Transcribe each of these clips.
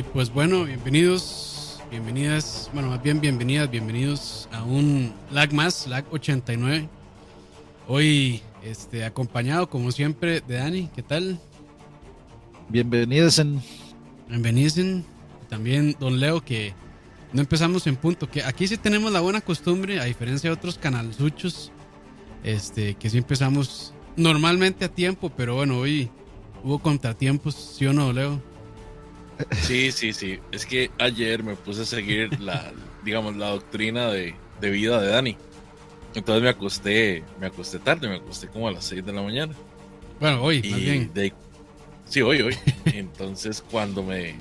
Y pues bueno, bienvenidos, bienvenidas, bueno, más bien bienvenidas, bienvenidos a un lag más, lag 89. Hoy este, acompañado como siempre de Dani, ¿qué tal? Bienvenidos en... Bienvenidos en... También don Leo que no empezamos en punto, que aquí sí tenemos la buena costumbre, a diferencia de otros canalzuchos, este, que sí empezamos normalmente a tiempo, pero bueno, hoy hubo contratiempos, ¿sí o no, Leo? Sí, sí, sí. Es que ayer me puse a seguir la, digamos, la doctrina de, de vida de Dani. Entonces me acosté, me acosté tarde, me acosté como a las 6 de la mañana. Bueno, hoy, más bien. De, sí, hoy, hoy. Entonces cuando me,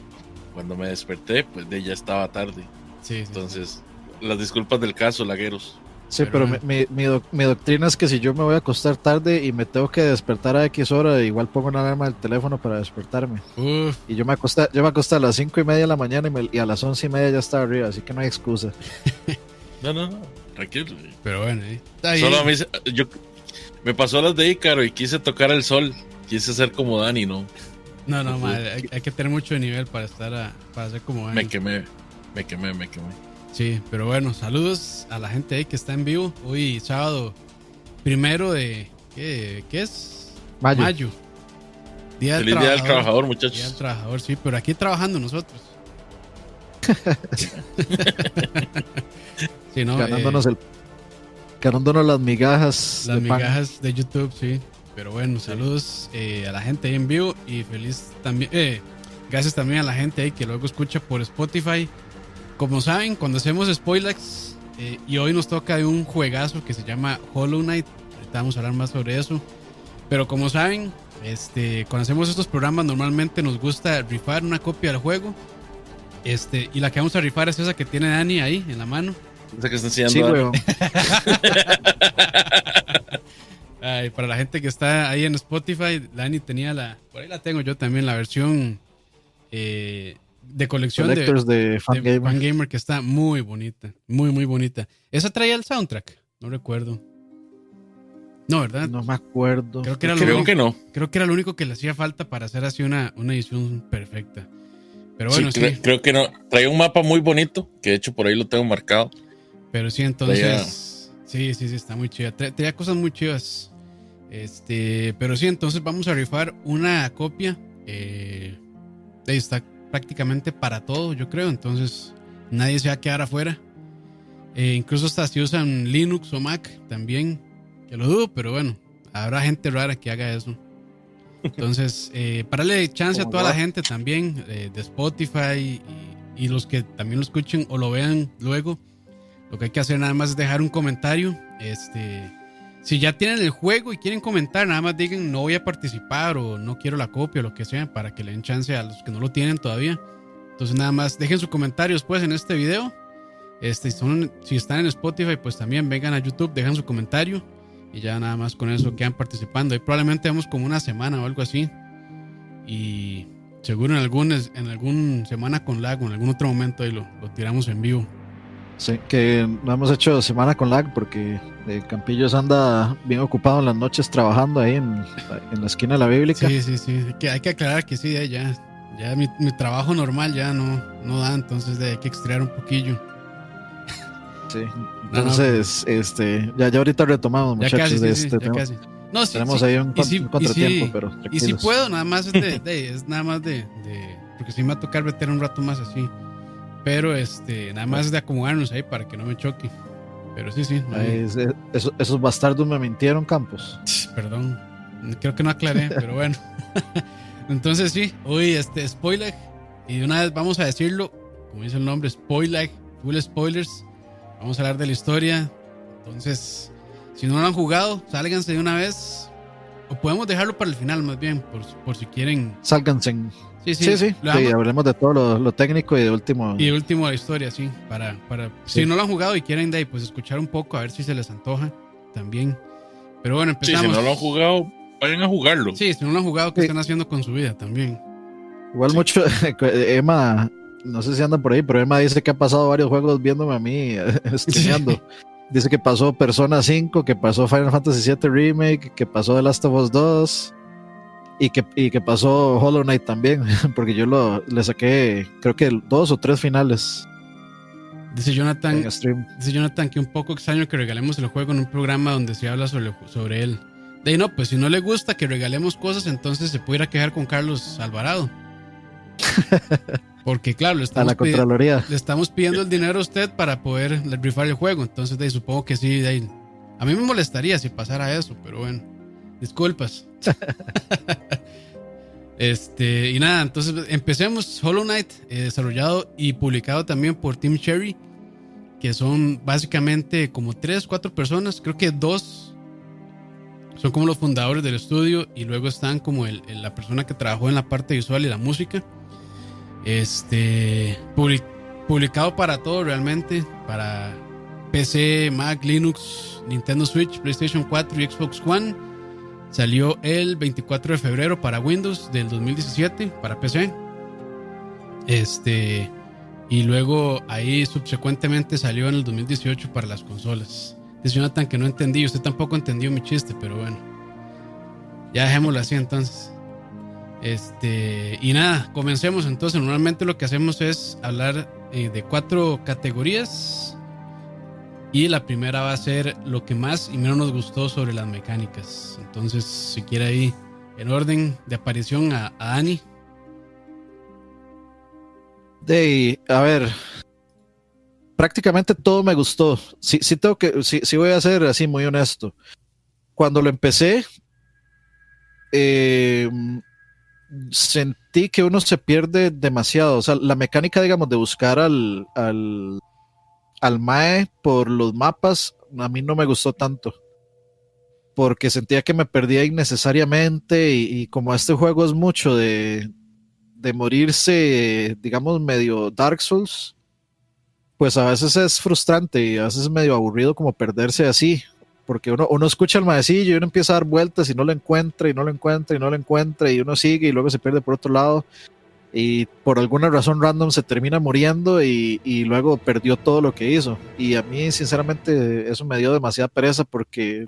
cuando me desperté, pues de ya estaba tarde. Sí, sí, Entonces, las disculpas del caso, lagueros. Sí, pero, mi, mi, mi, doc- mi doctrina es que si yo me voy a acostar tarde y me tengo que despertar a X hora, igual pongo una alarma del teléfono para despertarme. Uf, Y yo me acosté, yo me acosté a las 5 y media de la mañana y, me- y a las 11 y media ya estaba arriba, así que no hay excusa. No, no, no, tranquilo. pero bueno, eh. Bien. Solo a mí, se- yo, me pasó las de Ícaro y quise tocar el sol. Quise ser como Dani, ¿no? No, no, madre, hay, hay que tener mucho nivel para estar a, para ser como Me Dani. quemé, me quemé, me quemé. Sí, pero bueno, saludos a la gente ahí que está en vivo. Hoy sábado primero de ¿qué, qué es? Mayo. Día del Feliz día del trabajador, Día del muchachos. trabajador, sí, pero aquí trabajando nosotros. sí, no, ganándonos eh, el ganándonos las migajas las de pan. migajas de YouTube, sí. Pero bueno, saludos eh, a la gente ahí en vivo y feliz también. eh, gracias también a la gente ahí que luego escucha por Spotify. Como saben, cuando hacemos spoilers, eh, y hoy nos toca de un juegazo que se llama Hollow Knight. Ahorita vamos a hablar más sobre eso. Pero como saben, este, cuando hacemos estos programas, normalmente nos gusta rifar una copia del juego. Este, y la que vamos a rifar es esa que tiene Dani ahí en la mano. Esa que está enseñando Sí. Ay, para la gente que está ahí en Spotify, Dani tenía la. Por ahí la tengo yo también, la versión eh, de colección de, Collectors de de Fangamer. Fangamer que está muy bonita. Muy, muy bonita. ¿Esa traía el soundtrack? No recuerdo. No, ¿verdad? No me acuerdo. Creo que era lo Creo único, que no. creo que era lo único que le hacía falta para hacer así una, una edición perfecta. Pero bueno, sí. cre- creo que no. Traía un mapa muy bonito, que de hecho por ahí lo tengo marcado. Pero sí, entonces. Sí, sí, sí, está muy chida. Tra- Tenía cosas muy chidas. Este, pero sí, entonces vamos a rifar una copia. Eh, ahí está prácticamente para todo, yo creo. Entonces, nadie se va a quedar afuera. Eh, incluso hasta si usan Linux o Mac también. Que lo dudo, pero bueno, habrá gente rara que haga eso. Entonces, eh, para darle chance a toda la gente también eh, de Spotify y, y los que también lo escuchen o lo vean luego, lo que hay que hacer nada más es dejar un comentario. Este, si ya tienen el juego y quieren comentar, nada más digan no voy a participar o no quiero la copia o lo que sea para que le den chance a los que no lo tienen todavía. Entonces nada más dejen su comentario después en este video. Este, son- si están en Spotify, pues también vengan a YouTube, dejan su comentario y ya nada más con eso quedan participando. Y probablemente vamos como una semana o algo así. Y seguro en algún, en algún semana con lag o en algún otro momento ahí lo, lo tiramos en vivo. Sí, que no hemos hecho semana con lag porque eh, Campillos anda bien ocupado en las noches trabajando ahí en, en la esquina de la bíblica. Sí, sí, sí. Que, hay que aclarar que sí, ya, ya, ya mi, mi trabajo normal ya no, no da, entonces de- hay que extraer un poquillo. Sí. Entonces, este, ya, ya ahorita retomamos, muchachos, casi, de sí, este tema. No, sí, Tenemos sí. ahí un, sí- un contratiempo, pero Y si tranquilos. puedo, nada más es, de, de- es nada más de, de- Porque sí me va a tocar meter un rato más así. Pero este, nada más de acomodarnos ahí para que no me choque. Pero sí, sí. no hay- esos bastardos me mintieron, Campos. Perdón, creo que no aclaré, pero bueno. Entonces sí, hoy este spoiler y de una vez vamos a decirlo, como dice el nombre, spoiler, full spoilers. Vamos a hablar de la historia. Entonces, si no lo han jugado, sálganse de una vez. O podemos dejarlo para el final, más bien, por, por si quieren. Sálganse. Sí, sí, Sí, sí. sí, hablemos de todo lo, lo técnico y de último. y de último la historia, sí, para, para Sí. si no lo han jugado y quieren de ahí, pues escuchar un poco, a ver si se les antoja también. Pero bueno, Sí, empezamos. si no lo han jugado, vayan a jugarlo. Sí, si no lo han jugado, ¿qué Sí. están haciendo con su vida también? Igual mucho, Emma, no sé si anda por ahí, pero Emma dice que ha pasado varios juegos viéndome a mí streameando. Dice que pasó Persona 5, que pasó Final Fantasy VII Remake, que pasó The Last of Us 2. Y que, y que pasó Hollow Knight también, porque yo lo, le saqué creo que dos o tres finales. Dice Jonathan, dice Jonathan que un poco extraño que regalemos el juego en un programa donde se habla sobre, sobre él. De ahí no, pues si no le gusta que regalemos cosas, entonces se pudiera quejar con Carlos Alvarado. Porque claro, le estamos, la le estamos pidiendo el dinero a usted para poder rifar el juego. Entonces de ahí, supongo que sí, de ahí. A mí me molestaría si pasara eso, pero bueno. Disculpas. este, y nada, entonces empecemos. Hollow Knight, eh, desarrollado y publicado también por Team Cherry, que son básicamente como tres, cuatro personas. Creo que dos son como los fundadores del estudio y luego están como el, la persona que trabajó en la parte visual y la música. Este, publicado para todo realmente, para PC, Mac, Linux, Nintendo Switch, PlayStation 4 y Xbox One. Salió el 24 de febrero para Windows del 2017, para PC. Este, y luego ahí subsecuentemente salió en el 2018 para las consolas. Dice Jonathan que no entendí, usted tampoco entendió mi chiste, pero bueno. Ya dejémoslo así entonces. Este, y nada, comencemos entonces. Normalmente lo que hacemos es hablar eh, de cuatro categorías. Y la primera va a ser lo que más y menos nos gustó sobre las mecánicas. Entonces, si quiere ahí, en orden de aparición a, a Ani. De, a ver, prácticamente todo me gustó. Sí, sí tengo que, sí, sí voy a ser así muy honesto. Cuando lo empecé, eh, sentí que uno se pierde demasiado. O sea, la mecánica, digamos, de buscar al, al, al Mae por los mapas, a mí no me gustó tanto. Porque sentía que me perdía innecesariamente y, como este juego es mucho de, de morirse, digamos, medio Dark Souls, pues a veces es frustrante y a veces es medio aburrido como perderse así, porque uno, uno escucha el maecillo y uno empieza a dar vueltas y no lo encuentra y no lo encuentra y no lo encuentra y uno sigue y luego se pierde por otro lado y por alguna razón random se termina muriendo y, y luego perdió todo lo que hizo. Y a mí sinceramente eso me dio demasiada pereza porque,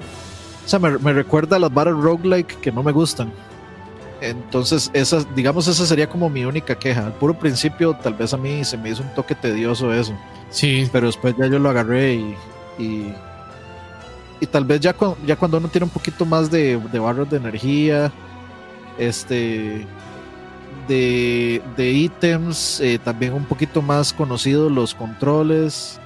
o sea, me, me recuerda a las Battle Roguelike que no me gustan. Entonces, esa, digamos, esa sería como mi única queja. Al puro principio, tal vez a mí se me hizo un toque tedioso eso. Sí. Pero después ya yo lo agarré y. Y, y tal vez ya, ya cuando uno tiene un poquito más de, de barras de energía, este. De, de ítems, eh, también un poquito más conocidos los controles.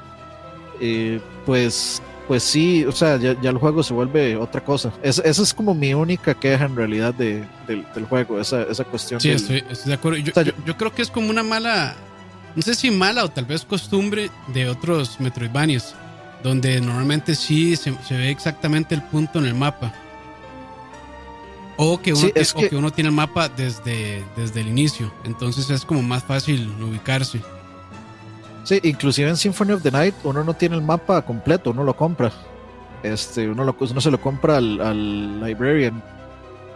Eh, pues pues sí, o sea, ya, ya, el juego se vuelve otra cosa. Es, esa es como mi única queja en realidad de, del, del, juego, esa, esa cuestión. Sí, del, estoy, estoy, de acuerdo. Yo, o sea, yo, yo, creo que es como una mala, no sé si mala o tal vez costumbre de otros Metroidvanias, donde normalmente sí se, se ve exactamente el punto en el mapa. O que uno, sí, es que, o que uno tiene el mapa desde, desde el inicio, entonces es como más fácil ubicarse. Sí, inclusive en Symphony of the Night uno no tiene el mapa completo, uno lo compra. Este, uno, lo, uno se lo compra al, al, librarian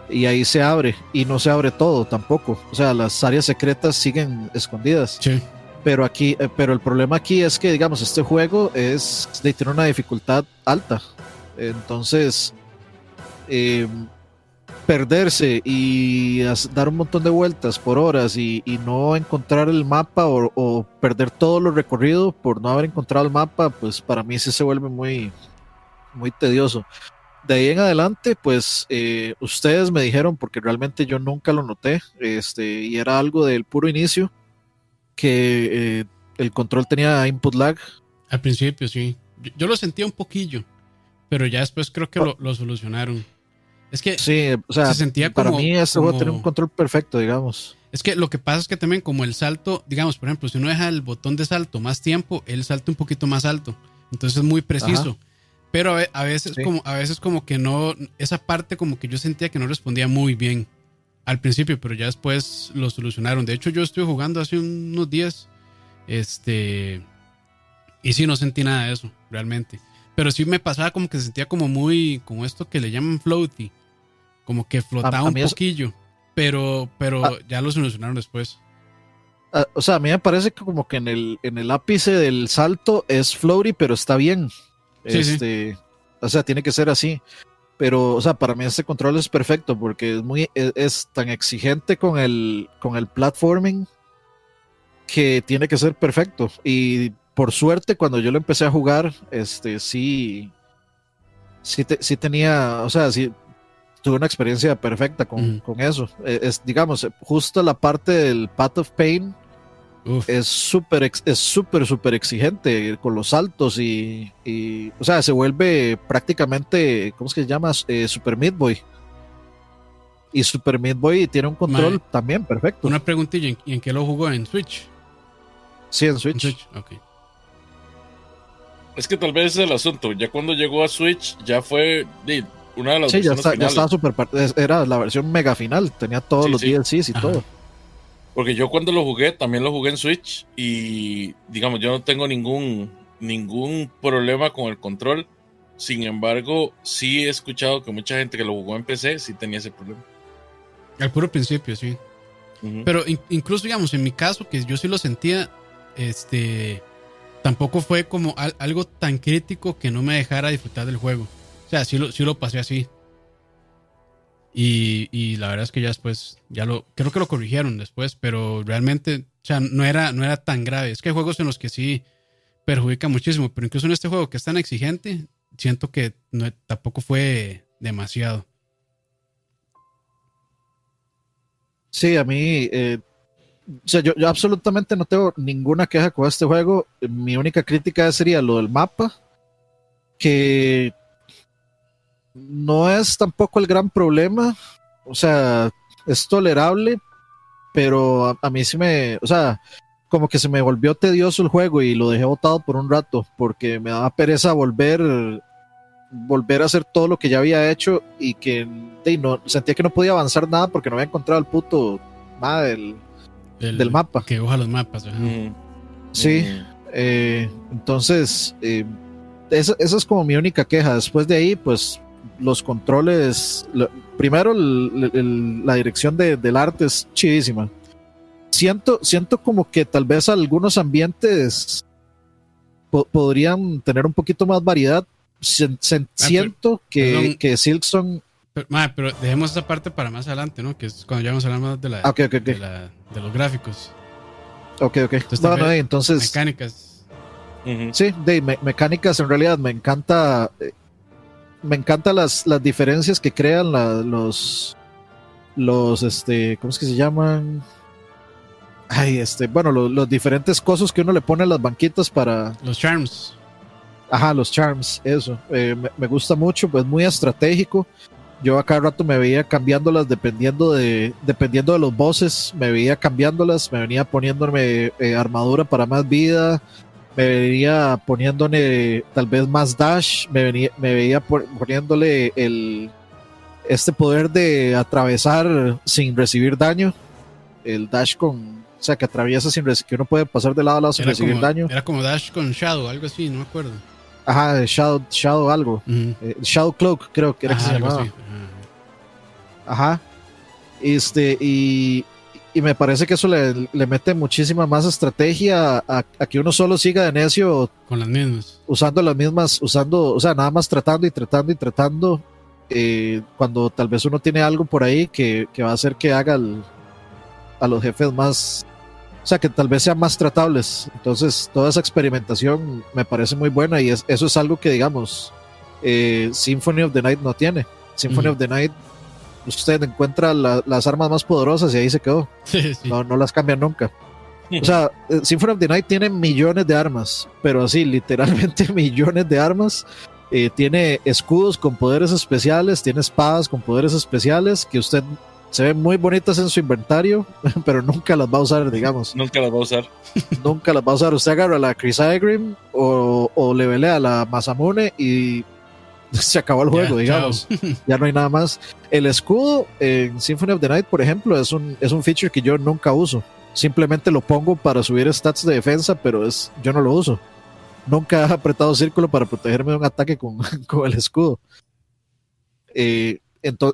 y ahí se abre y no se abre todo tampoco. O sea, las áreas secretas siguen escondidas. Sí. Pero aquí, eh, pero el problema aquí es que, digamos, este juego es tiene una dificultad alta. Entonces, eh, perderse y dar un montón de vueltas por horas y, y no encontrar el mapa o, o, perder todo lo recorrido por no haber encontrado el mapa, pues para mí sí se vuelve muy, muy tedioso. De ahí en adelante, pues eh, ustedes me dijeron, porque realmente yo nunca lo noté, este, y era algo del puro inicio, que eh, el control tenía input lag. Al principio, sí. Yo, yo lo sentía un poquillo, pero ya después creo que lo, lo solucionaron. Es que sí, o sea, se sentía como, para mí como, juego tiene un control perfecto, digamos. Es que lo que pasa es que también como el salto, digamos, por ejemplo, si uno deja el botón de salto más tiempo, él salta un poquito más alto. Entonces es muy preciso. Ajá. Pero a, veces sí. como a veces como que no esa parte como que yo sentía que no respondía muy bien al principio, pero ya después lo solucionaron. De hecho, yo estuve jugando hace unos días este y sí no sentí nada de eso, realmente. Pero sí me pasaba como que se sentía como muy como esto que le llaman floaty como que flotaba a, a un poquillo, pero, pero a... ya lo solucionaron después. o sea, a mí me parece que como que en el, en el ápice del salto es floaty, pero está bien. Sí, este, sí. O sea, tiene que ser así. pero, o sea, para mí este control es perfecto porque es muy, es, es tan exigente con el, con el platforming que tiene que ser perfecto. Y por suerte, cuando yo lo empecé a jugar, este, sí, sí, te- sí tenía, o sea, sí tuve una experiencia perfecta con, con eso. Eh, Es, digamos, justo la parte del Path of Pain Uf, es súper, es súper, súper exigente con los saltos y, y, o sea, se vuelve prácticamente, ¿cómo es que se llama? Eh, Super Meat Boy. Y Super Meat Boy tiene un control también perfecto. una preguntilla, ¿en, y en qué lo jugó? ¿En Switch? sí, en En Switch. Ok. Es que tal vez es el asunto. Ya cuando llegó a Switch, ya fue una de las Sí, ya, versiones está, ya estaba super. Era la versión mega final. Tenía todos Sí, los sí. DLCs y Ajá. todo. Porque yo cuando lo jugué, también lo jugué en Switch y digamos, yo no tengo ningún, ningún problema con el control. Sin embargo, sí he escuchado que mucha gente que lo jugó en PC sí tenía ese problema. Al puro principio, sí. Pero in- incluso, digamos, en mi caso, que yo sí lo sentía, este, tampoco fue como al- algo tan crítico que no me dejara disfrutar del juego. O sea, sí lo, sí lo pasé así. Y, y la verdad es que ya después, ya lo, creo que lo corrigieron después, pero realmente, o sea, no era, no era tan grave. Es que hay juegos en los que sí perjudica muchísimo, pero incluso en este juego que es tan exigente, siento que tampoco fue demasiado. Sí, a mí. eh, o sea, yo, yo absolutamente no tengo ninguna queja con este juego. Mi única crítica sería lo del mapa. Que no es tampoco el gran problema. O sea, es tolerable. Pero a, a mí sí me. O sea, como que se me volvió tedioso el juego y lo dejé botado por un rato. Porque me daba pereza volver. Volver a hacer todo lo que ya había hecho y que no, sentía que no podía avanzar nada porque no había encontrado el puto nada del, Del, del mapa. Que dibuja los mapas. Ujú. Sí, Ujú. eh, entonces eh, esa, esa es como mi única queja. Después de ahí, pues los controles, lo- primero el- el- la dirección de- del arte es chidísima. Siento, siento como que tal vez algunos ambientes po- podrían tener un poquito más variedad. Sen- siento que, que Silksong... Pero, ma, pero dejemos esa parte para más adelante, ¿no? Que es cuando ya vamos a hablar más de, la, Ah, ok, ok, ok. de, la- de los gráficos, Ok, ok. Entonces, eh, entonces... mecánicas. Sí, de me- mecánicas en realidad me encanta. Me encanta las, las diferencias que crean la- los. Los, este, ¿cómo es que se llaman? Ay, este, bueno, lo- los diferentes cosas que uno le pone a las banquitas para. Los charms. Ajá, los charms, eso. Eh, me, me gusta mucho, pues muy estratégico. Yo a cada rato me veía cambiándolas dependiendo de, dependiendo de los bosses, me veía cambiándolas, me venía poniéndome eh, armadura para más vida, me venía poniéndole tal vez más dash, me, venía, me veía por- poniéndole el este poder de atravesar sin recibir daño, el dash con, o sea que atraviesa sin que uno puede pasar de lado a lado sin Era recibir como, daño. era como Dash con Shadow, algo así, no me acuerdo. Ajá, Shadow, Shadow algo. Eh, Shadow Cloak, creo que era que se llamaba. Ajá. Ajá. Este, y, y me parece que eso le, le mete muchísima más estrategia a, a que uno solo siga de necio Con las mismas. usando las mismas, usando, o sea, nada más tratando y tratando y tratando, eh, cuando tal vez uno tiene algo por ahí que, que va a hacer que haga a los jefes más, o sea, que tal vez sean más tratables. Entonces, toda esa experimentación me parece muy buena y es- eso es algo que, digamos, eh, Symphony of the Night no tiene. Symphony of the Night, usted encuentra la- las armas más poderosas y ahí se quedó. Sí, sí. No, no las cambian nunca. O sea, eh, Symphony of the Night tiene millones de armas, pero así, literalmente millones de armas. Eh, tiene escudos con poderes especiales, tiene espadas con poderes especiales que usted se ven muy bonitas en su inventario, pero nunca las va a usar, digamos. Nunca las va a usar. nunca las va a usar. Usted agarra la Chrysagrim o, o le velea la Masamune y se acabó el juego, digamos. ya no hay nada más. El escudo en Symphony of the Night, por ejemplo, es un, es un feature que yo nunca uso. Simplemente lo pongo para subir stats de defensa, pero es, yo no lo uso. Nunca he apretado círculo para protegerme de un ataque con, con el escudo. Eh,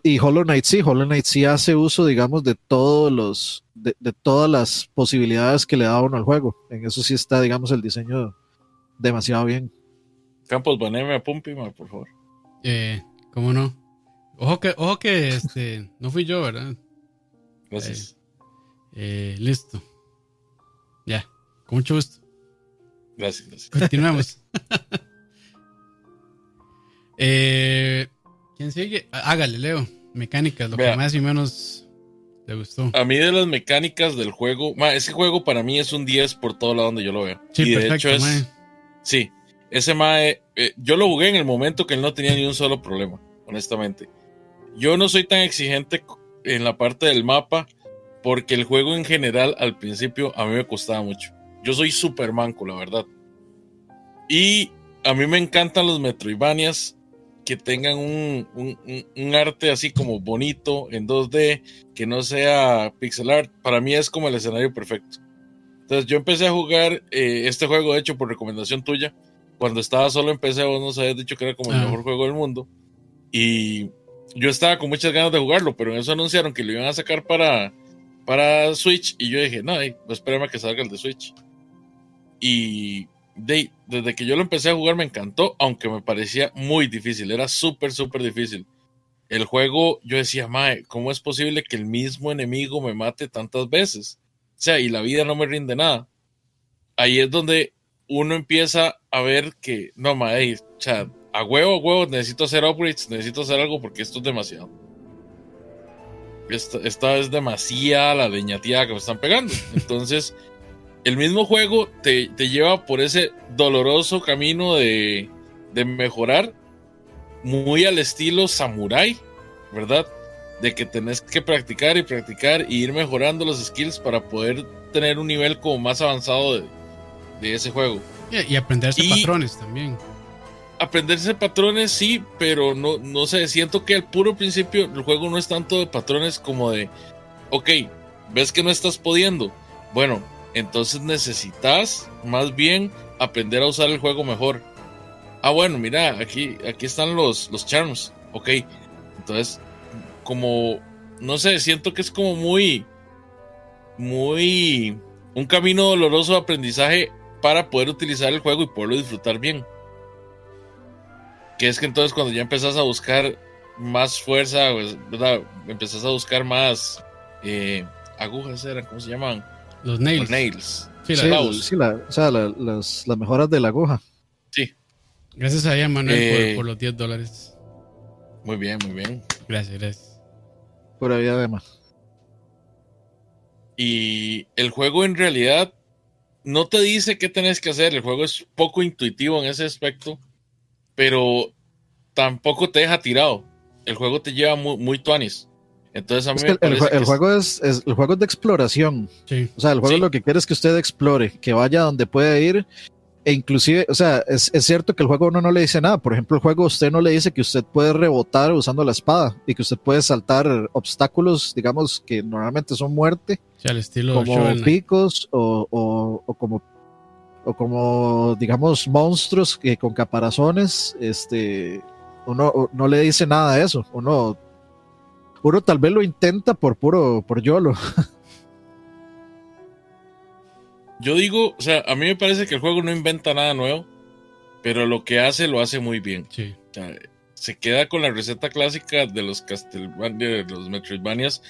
y Hollow Knight sí, Hollow Knight sí hace uso, digamos, de todos los, de, de todas las posibilidades que le da uno al juego. En eso sí está, digamos, el diseño demasiado bien. Campos, baneme a Pumpi, ma, por favor. Eh, ¿Cómo no? Ojo que, ojo que este, no fui yo, ¿verdad? Gracias. Eh, eh, listo. Ya, con mucho gusto. Gracias, gracias. Continuamos. eh, ¿Quién sigue? Hágale, Leo. Mecánicas, lo Vea. que más y menos le gustó. A mí de las mecánicas del juego, ma, ese juego para mí es un 10 por todo lado donde yo lo veo. Sí, y de perfecto, hecho es, sí, ese mae, eh, yo lo jugué en el momento que él no tenía ni un solo problema, honestamente. Yo no soy tan exigente en la parte del mapa porque el juego en general al principio a mí me costaba mucho. Yo soy super manco, la verdad. Y a mí me encantan los Metroidvanias que tengan un, arte así como bonito en 2D, que no sea pixel art. Para mí es como el escenario perfecto. Entonces yo empecé a jugar eh, este juego, de hecho, por recomendación tuya. Cuando estaba solo en PC, vos nos habías dicho que era como el Ah. mejor juego del mundo. Y yo estaba con muchas ganas de jugarlo, pero en eso anunciaron que lo iban a sacar para, para Switch. Y yo dije, no, eh, pues espérame a que salga el de Switch. Y de, desde que yo lo empecé a jugar me encantó, aunque me parecía muy difícil. Era súper, súper difícil. El juego, yo decía, mae, ¿cómo es posible que el mismo enemigo me mate tantas veces? O sea, y la vida no me rinde nada. Ahí es donde uno empieza a ver que, no, mae, o sea, a huevo, a huevo, necesito hacer upgrades, necesito hacer algo porque esto es demasiado. Esta, esta es demasiada la leñateada que me están pegando. Entonces, el mismo juego te, te lleva por ese doloroso camino de, de mejorar, muy al estilo samurai, ¿verdad? De que tenés que practicar y practicar y ir mejorando los skills para poder tener un nivel como más avanzado de, de ese juego. Y, y aprenderse Y- patrones también. aprenderse patrones sí, pero no, no sé, siento que al puro principio el juego no es tanto de patrones como de, ok, ves que no estás pudiendo. Bueno, entonces necesitas más bien aprender a usar el juego mejor. Ah, bueno, mira, aquí, aquí están los, los charms. Ok, entonces, como, no sé, siento que es como muy, muy, un camino doloroso de aprendizaje para poder utilizar el juego y poderlo disfrutar bien. Que es que entonces cuando ya empezás a buscar más fuerza, pues, ¿verdad? empezás a buscar más eh, agujas, eran, ¿cómo se llaman? Los Los nails. nails. Sí, la- Sí, clavos. sí, la- o sea, la- las, las mejoras de la aguja. Sí, Gracias a ella, Manuel, Eh, por, por los 10 dólares. muy bien, muy bien. Gracias, gracias. Pura vida de más. Y el juego en realidad no te dice qué tenés que hacer. El juego es poco intuitivo en ese aspecto, pero tampoco te deja tirado. El juego te lleva muy, muy tuanis. Entonces a mí Es me el, el que juego es, es- el juego es de exploración. Sí. O sea, el juego Sí. lo que quiere es que usted explore, que vaya donde puede ir. E inclusive, o sea, es, es cierto que el juego uno no le dice nada. Por ejemplo, el juego usted no le dice que usted puede rebotar usando la espada y que usted puede saltar obstáculos, digamos, que normalmente son muerte, O sea, al estilo como picos o, o- o como o como digamos monstruos que con caparazones este uno no le dice nada de eso. Uno uno tal vez lo intenta por puro por yolo Yo digo, o sea, a mí me parece que el juego no inventa nada nuevo, pero lo que hace lo hace muy bien. Sí. O sea, se queda con la receta clásica de los Castlevania, de los Metroidvanias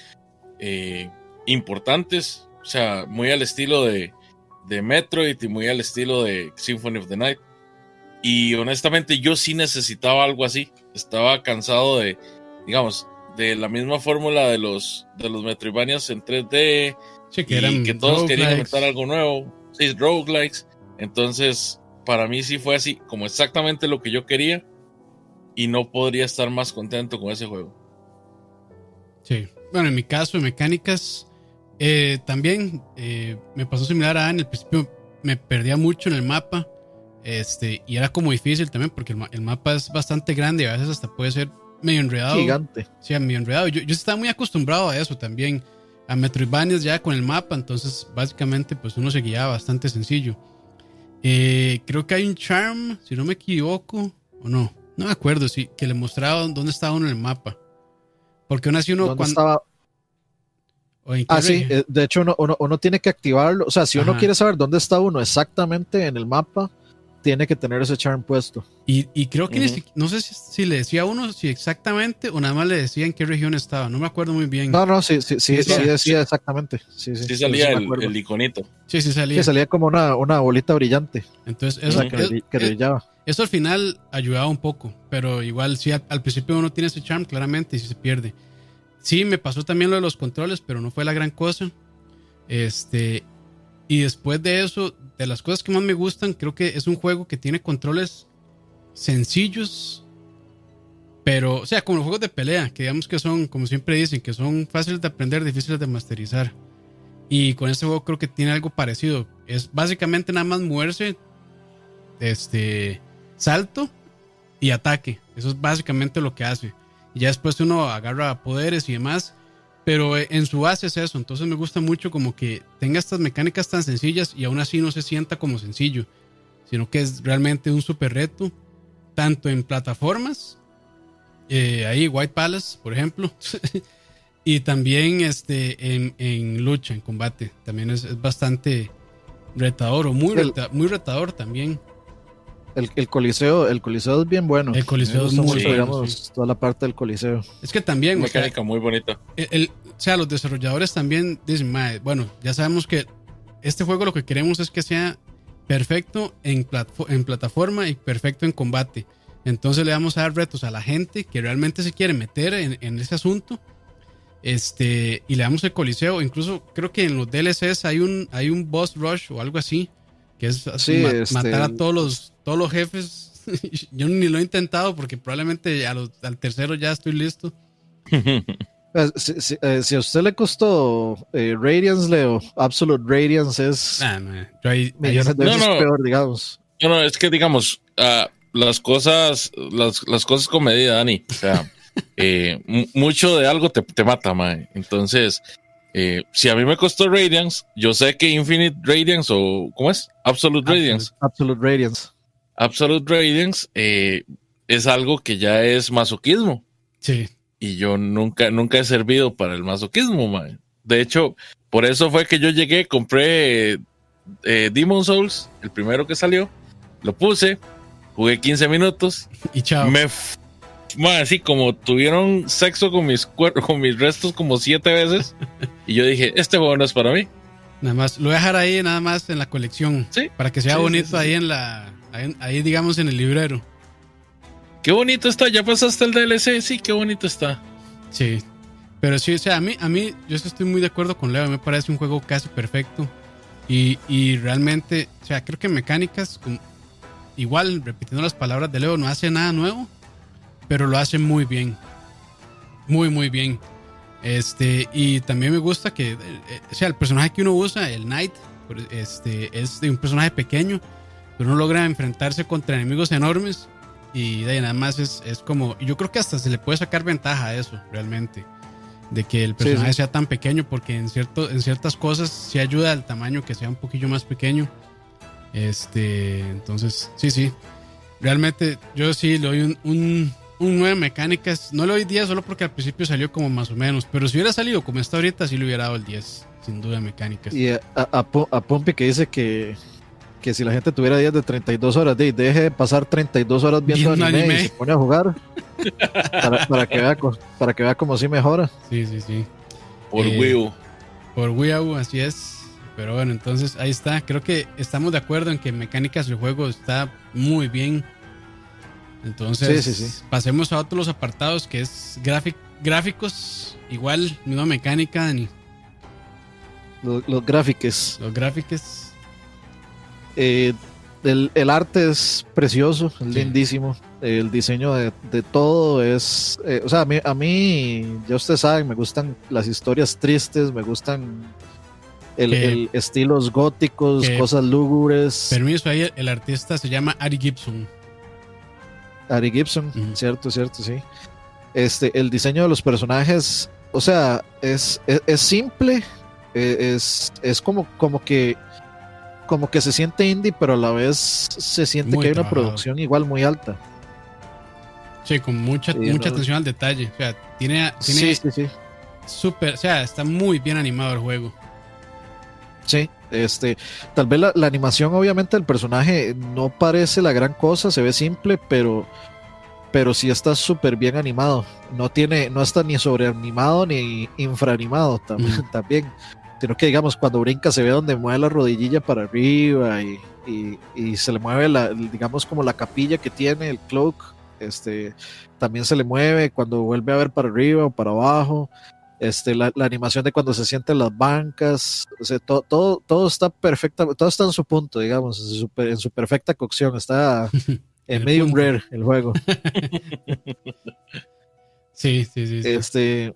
eh, importantes, o sea, muy al estilo de, de Metroid y muy al estilo de Symphony of the Night. Y honestamente yo sí necesitaba algo así. Estaba cansado de, digamos, de la misma fórmula de los, de los Metroidvanias en 3D, Sí, que y eran que todos querían inventar algo nuevo. Sí, roguelikes. Entonces, para mí sí fue así, como exactamente lo que yo quería. Y no podría estar más contento con ese juego. Sí. Bueno, en mi caso, en mecánicas, eh, también eh, me pasó similar a en el principio me perdía mucho en el mapa. Este, y era como difícil también porque el, ma- el mapa es bastante grande y a veces hasta puede ser medio enredado. gigante Sí, medio enredado. Yo, yo estaba muy acostumbrado a eso también. A Metroidvanias ya con el mapa, entonces básicamente pues uno se guiaba bastante sencillo. Eh, creo que hay un charm, si no me equivoco, o no, no me acuerdo, sí, que le mostraba dónde estaba uno en el mapa. Porque aún así uno ¿Dónde cuando... estaba? o en qué Ah, sí, eh, de hecho uno, uno, uno tiene que activarlo. O sea, si uno Ajá. quiere saber dónde está uno exactamente en el mapa, tiene que tener ese charm puesto. Y, y creo que ni Ujú. si- no sé si, si le decía a uno si exactamente o nada más le decía en qué región estaba. No me acuerdo muy bien. No, no, sí, sí, sí, Sí, sí, sí. decía exactamente. Sí, sí, Sí salía el, el iconito. Sí, sí salía. Sí, salía como una, una bolita brillante. Entonces, eso, que, es- brilli- que es- brillaba. eso al final ayudaba un poco, pero igual sí, al, al principio uno tiene ese charm claramente y sí se pierde. Sí, me pasó también lo de los controles, pero no fue la gran cosa. Este, y después de eso, de las cosas que más me gustan, creo que es un juego que tiene controles sencillos, pero, o sea, como los juegos de pelea, que digamos que son, como siempre dicen, que son fáciles de aprender, difíciles de masterizar. Y con este juego creo que tiene algo parecido. Es básicamente nada más moverse, este, salto y ataque. Eso es básicamente lo que hace. Y ya después uno agarra poderes y demás. Pero eh, en su base es eso. Entonces me gusta mucho como que tenga estas mecánicas tan sencillas y aún así no se sienta como sencillo. Sino que es realmente un super reto. Tanto en plataformas. eh, ahí White Palace, por ejemplo. y también este, en, en lucha, en combate. También es, es bastante retador o muy, reta- muy retador también. El, el coliseo, el coliseo es bien bueno. El Coliseo es mucho, bueno, digamos, sí. toda la parte del coliseo. Es que también, o sea, Mecánica muy bonita. el- el- o sea, los desarrolladores también dicen, "Mae, bueno, ya sabemos que este juego lo que queremos es que sea perfecto en, platfo- en plataforma y perfecto en combate. Entonces le vamos a dar retos a la gente que realmente se quiere meter en, en ese asunto. Este, y le damos el coliseo. Incluso creo que en los DLCs hay un, hay un boss rush o algo así. Que es así, Sí, ma- este- matar a todos los, todos los jefes. Yo ni lo he intentado porque probablemente a los- al tercero ya estoy listo. Eh, Si, si- eh, si a usted le costó eh, Radiance, Leo, Absolute Radiance es Nah, man, yo ahí- ahí- No, peor, digamos. No, no, es que digamos, ah, las cosas, las, las cosas con medida, Dani. O sea, eh, mu- mucho de algo te, te mata, mae. Entonces, eh, si a mí me costó Radiance, yo sé que Infinite Radiance o, ¿cómo es? Absolute Radiance. Absolute Radiance. Absolute Radiance eh, es algo que ya es masoquismo. sí. Y yo nunca, nunca he servido para el masoquismo, mae. De hecho, por eso fue que yo llegué, compré eh, Demon Souls, el primero que salió, lo puse, jugué 15 minutos, Y chao. me mae, así como tuvieron sexo con mis con mis restos como siete veces, y yo dije, este juego no es para mí. Nada más, lo voy a dejar ahí nada más en la colección. Sí. Para que sea Sí, bonito sí, ahí en la. Ahí, ahí, digamos en el librero. Qué bonito está, ya pasaste el DLC, sí, qué bonito está. Sí. Pero sí, o sea, a mí, a mí, yo estoy muy de acuerdo con Leo. Me parece un juego casi perfecto. Y, y realmente, o sea, creo que mecánicas, como- igual, repitiendo las palabras de Leo, no hace nada nuevo, pero lo hace muy bien. Muy, muy bien. Este, y también me gusta que, eh, eh, o sea, el personaje que uno usa, el Knight, este, es de un personaje pequeño, pero uno logra enfrentarse contra enemigos enormes. Y de nada más es, es como, yo creo que hasta se le puede sacar ventaja a eso, realmente. De que el personaje sí. sea tan pequeño, porque en, cierto, en ciertas cosas sí ayuda al tamaño que sea un poquillo más pequeño. Este, entonces, sí, sí. Realmente yo sí le doy un, un, un 9 mecánicas. No le doy 10 solo porque al principio salió como más o menos. Pero si hubiera salido como está ahorita, sí le hubiera dado el 10. Sin duda mecánicas. Y a, a, Pu- a Pumpy que dice que, que si la gente tuviera días de 32 horas, de, deje de pasar 32 horas viendo, Viendo anime, anime. y se pone a jugar para, para que vea, para que vea como si mejora. Sí, sí, sí. Por Eh, Wii U. Por Wii U, así es. Pero bueno, entonces ahí está. Creo que estamos de acuerdo en que mecánicas el juego está muy bien. Entonces, Sí, sí, sí. pasemos a otros apartados que es gráfic- gráficos. Igual, misma mecánica, Dani. Los, los gráficos. Los gráficos. Eh, el, el arte es precioso, es lindísimo. El diseño de, de todo es. eh, o sea, a mí, a mí, ya ustedes saben, me gustan las historias tristes, me gustan el, Que- el estilos góticos, que- cosas lúgubres. Permiso, ahí el, el artista se llama Ari Gibson. Ari Gibson, cierto, cierto, sí. Este, el diseño de los personajes, o sea, es, es, es simple, eh, es, es como, como que como que se siente indie, pero a la vez se siente Muy que hay una trabajado. producción igual muy alta. Sí, con mucha, Sí, mucha no. atención al detalle. O sea, tiene, Sí, tiene sí, sí. súper. O sea, está muy bien animado el juego. Sí, este, tal vez la, la animación obviamente del personaje no parece la gran cosa, se ve simple, pero pero sí está súper bien animado. No tiene, no está ni sobreanimado ni infraanimado también, Mm. también. Sino que digamos, cuando brinca se ve donde mueve la rodillilla para arriba y, y- y se le mueve la, digamos, como la capilla que tiene, el cloak, este, también se le mueve cuando vuelve a ver para arriba o para abajo. Este, la, la animación de cuando se sienten las bancas, o sea, todo, todo, todo está perfecta, todo está en su punto, digamos, en su, en su perfecta cocción, está En medium punto. rare el juego. Sí, sí, sí. sí. Este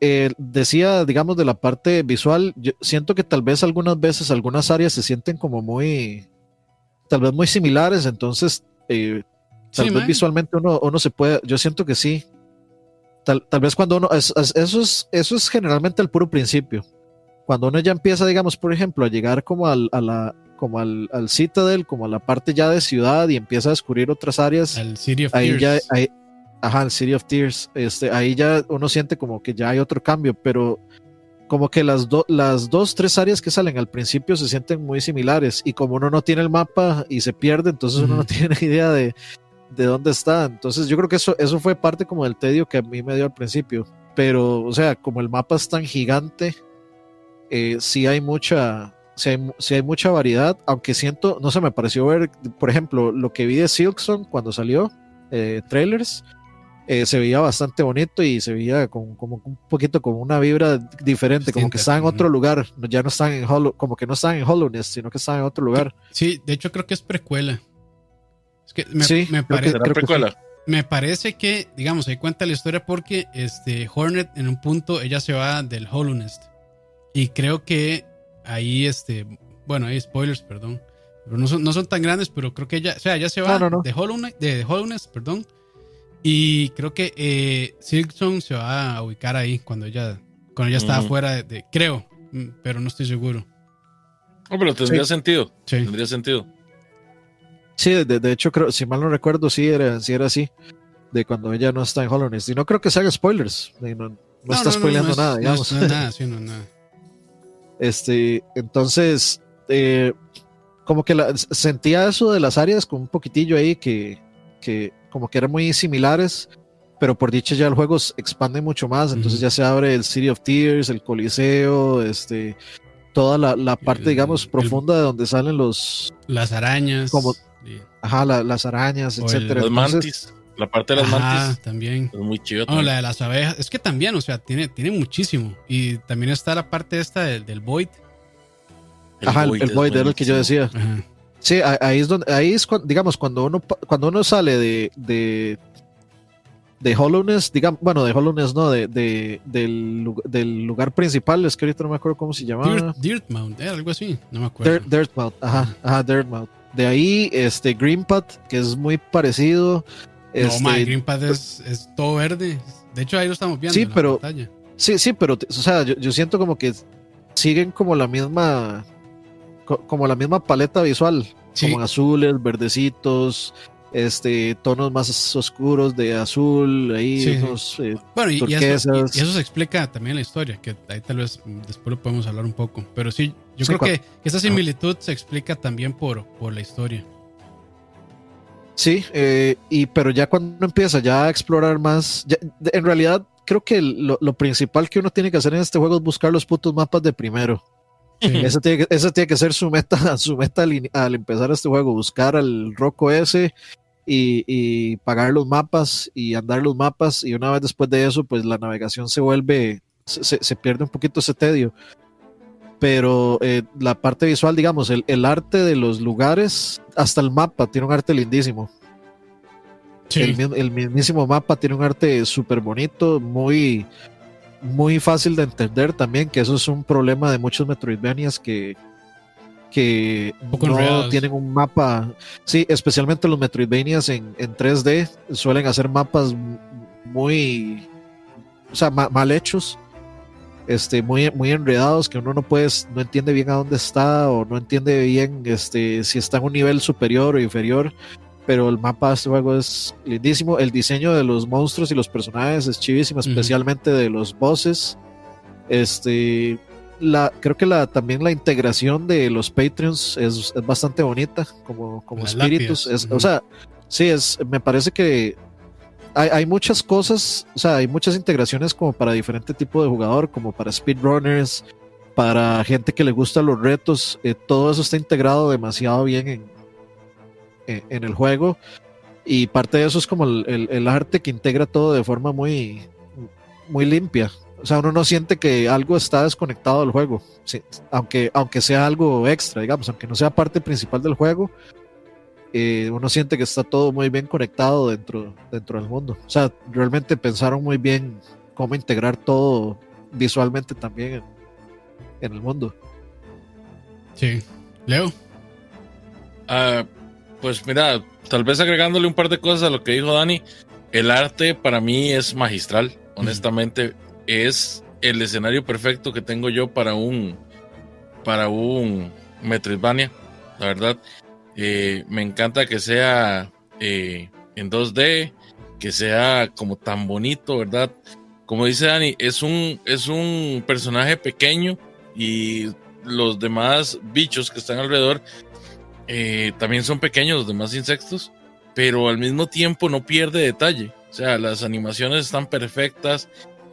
eh, decía, digamos, de la parte visual, yo siento que tal vez algunas veces algunas áreas se sienten como muy, tal vez muy similares, entonces eh, tal Sí, vez man. visualmente uno, uno se puede, yo siento que sí. Tal, tal vez cuando uno, es- es- eso, es, eso es generalmente el puro principio. Cuando uno ya empieza, digamos, por ejemplo, a llegar como al, a la, como al, al Citadel, como a la parte ya de ciudad y empieza a descubrir otras áreas, Al City of ahí ya, Tears. ahí, ajá, el City of Tears, este, ahí ya uno siente como que ya hay otro cambio, pero como que las, do- las dos, tres áreas que salen al principio se sienten muy similares y como uno no tiene el mapa y se pierde, entonces uno no tiene idea de, de dónde está. Entonces yo creo que eso, eso fue parte como del tedio que a mí me dio al principio, pero o sea, como el mapa es tan gigante, eh, sí hay mucha... Sí hay, sí hay mucha variedad, aunque siento, no sé, me pareció ver, por ejemplo, lo que vi de Silksong cuando salió, eh, trailers, eh, se veía bastante bonito y se veía como, como un poquito como una vibra diferente, como que están en otro lugar, no- ya no están en Hollow, como que no están en Hollowness, sino que están en otro lugar. Sí, de hecho creo que es precuela. Es que me, Sí, me creo que- parece, ¿Será creo que me parece que, digamos, ahí cuenta la historia porque este Hornet en un punto ella se va del Hollow Nest. Y creo que ahí, este, bueno, hay spoilers, perdón. Pero no son, no son tan grandes, pero creo que ella, o sea, ella se va No, no, no. de Hollow Knight- de Hollow Nest, perdón. Y creo que eh, Silksong se va a ubicar ahí cuando ella, cuando ella estaba Ujú. fuera de, de- creo, mm, pero no estoy seguro. No, pero tendría Sí. sentido. Sí. Tendría sentido. Sí, de, de hecho, creo, si mal no recuerdo, sí era, sí era así, de cuando ella no está en Hollowness. Y no creo que se haga spoilers, de no, no, está spoileando nada, no digamos. no nada, sí, no nada. Este, entonces, eh, como que la- sentía eso de las áreas con un poquitillo ahí que, que como que eran muy similares, pero por dicha ya el juego se expande mucho más, entonces ya se abre el City of Tears, el Coliseo, este, toda la, la parte, El- digamos, el- profunda de donde salen los, Las arañas. Como- ajá, la- las arañas, O el- etcétera. Entonces, mantis. La parte de las Ajá, mantis también. es muy chido. No, la de las abejas. Es que también, o sea, tiene, tiene muchísimo. Y también está la parte esta del, del Void. Ajá, el, Void el era el que yo decía. Ajá. Sí, ahí es donde, ahí es cuando, digamos, cuando uno, cuando uno sale de, de, de Hollowness, digamos, bueno, de Hollowness no, de, de- del, lu- del lugar principal, es que ahorita no me acuerdo cómo se llamaba. Dirt, Dirtmount, era algo así. No me acuerdo. Dirt, Dirtmouth, ajá, ajá, Dirtmouth. De ahí, este, Greenpath, que es muy parecido. no, Este, ma, Greenpad es, es todo verde. De hecho, ahí lo estamos viendo. Sí, en la pero- pantalla. Sí, sí, pero, o sea, yo, yo siento como que siguen como la misma, co- como la misma paleta visual. Sí, como en azules, verdecitos, este, tonos más oscuros de azul, ahí, Sí, sí. eh, bueno, y, y eso, y- eso se explica también la historia, que ahí tal vez después lo podemos hablar un poco. Pero sí, yo Sí, creo que, que esa similitud se explica también por, por la historia. sí, eh, y pero ya cuando empieza ya a explorar más, ya- en realidad creo que lo, lo principal que uno tiene que hacer en este juego es buscar los putos mapas de primero. Sí. Esa tiene, que, esa tiene que ser su meta, su meta al, empezar este juego, buscar al roco ese y, y pagar los mapas y andar los mapas y una vez después de eso, pues la navegación se vuelve, se, se- se pierde un poquito ese tedio. Pero eh, la parte visual, digamos, el, el arte de los lugares, hasta el mapa tiene un arte lindísimo. Sí. El, mi- el mismísimo mapa tiene un arte súper bonito, muy, muy fácil de entender también, que eso es un problema de muchos Metroidvanias que, que no enredados. tienen un mapa. Sí, especialmente los Metroidvanias en, en 3D suelen hacer mapas muy, o sea, ma- mal hechos. Este, muy, muy enredados que uno no puede, no entiende bien a dónde está o no entiende bien este, si está en un nivel superior o inferior pero el mapa de este juego es lindísimo. El diseño de los monstruos y los personajes es chivísimo, especialmente de los bosses. Este, la, creo que la, también la integración de los Patreons es, es bastante bonita, como, como Las espíritus. O sea, sí, es, me parece que hay, muchas cosas, o sea, hay muchas integraciones como para diferente tipo de jugador, como para speedrunners, para gente que le gustan los retos, eh, todo eso está integrado demasiado bien en, el juego. Y parte de eso es como el, arte que integra todo de forma muy, limpia. O sea, uno no siente que algo está desconectado del juego, aunque, aunque sea algo extra, digamos, aunque no sea parte principal del juego, eh, uno siente que está todo muy bien conectado dentro, dentro del mundo. O sea, realmente pensaron muy bien cómo integrar todo visualmente también en, en el mundo. Sí. Leo. Ah, pues mira, tal vez agregándole un par de cosas a lo que dijo Dani, el arte para mí es magistral, honestamente, es el escenario perfecto que tengo yo para un para un Metroidvania, la verdad. Eh, me encanta que sea eh, en 2D, que sea como tan bonito, ¿verdad? Como dice Dani, es un, es un personaje pequeño y los demás bichos que están alrededor eh, también son pequeños los demás insectos, pero al mismo tiempo no pierde detalle. O sea, las animaciones están perfectas.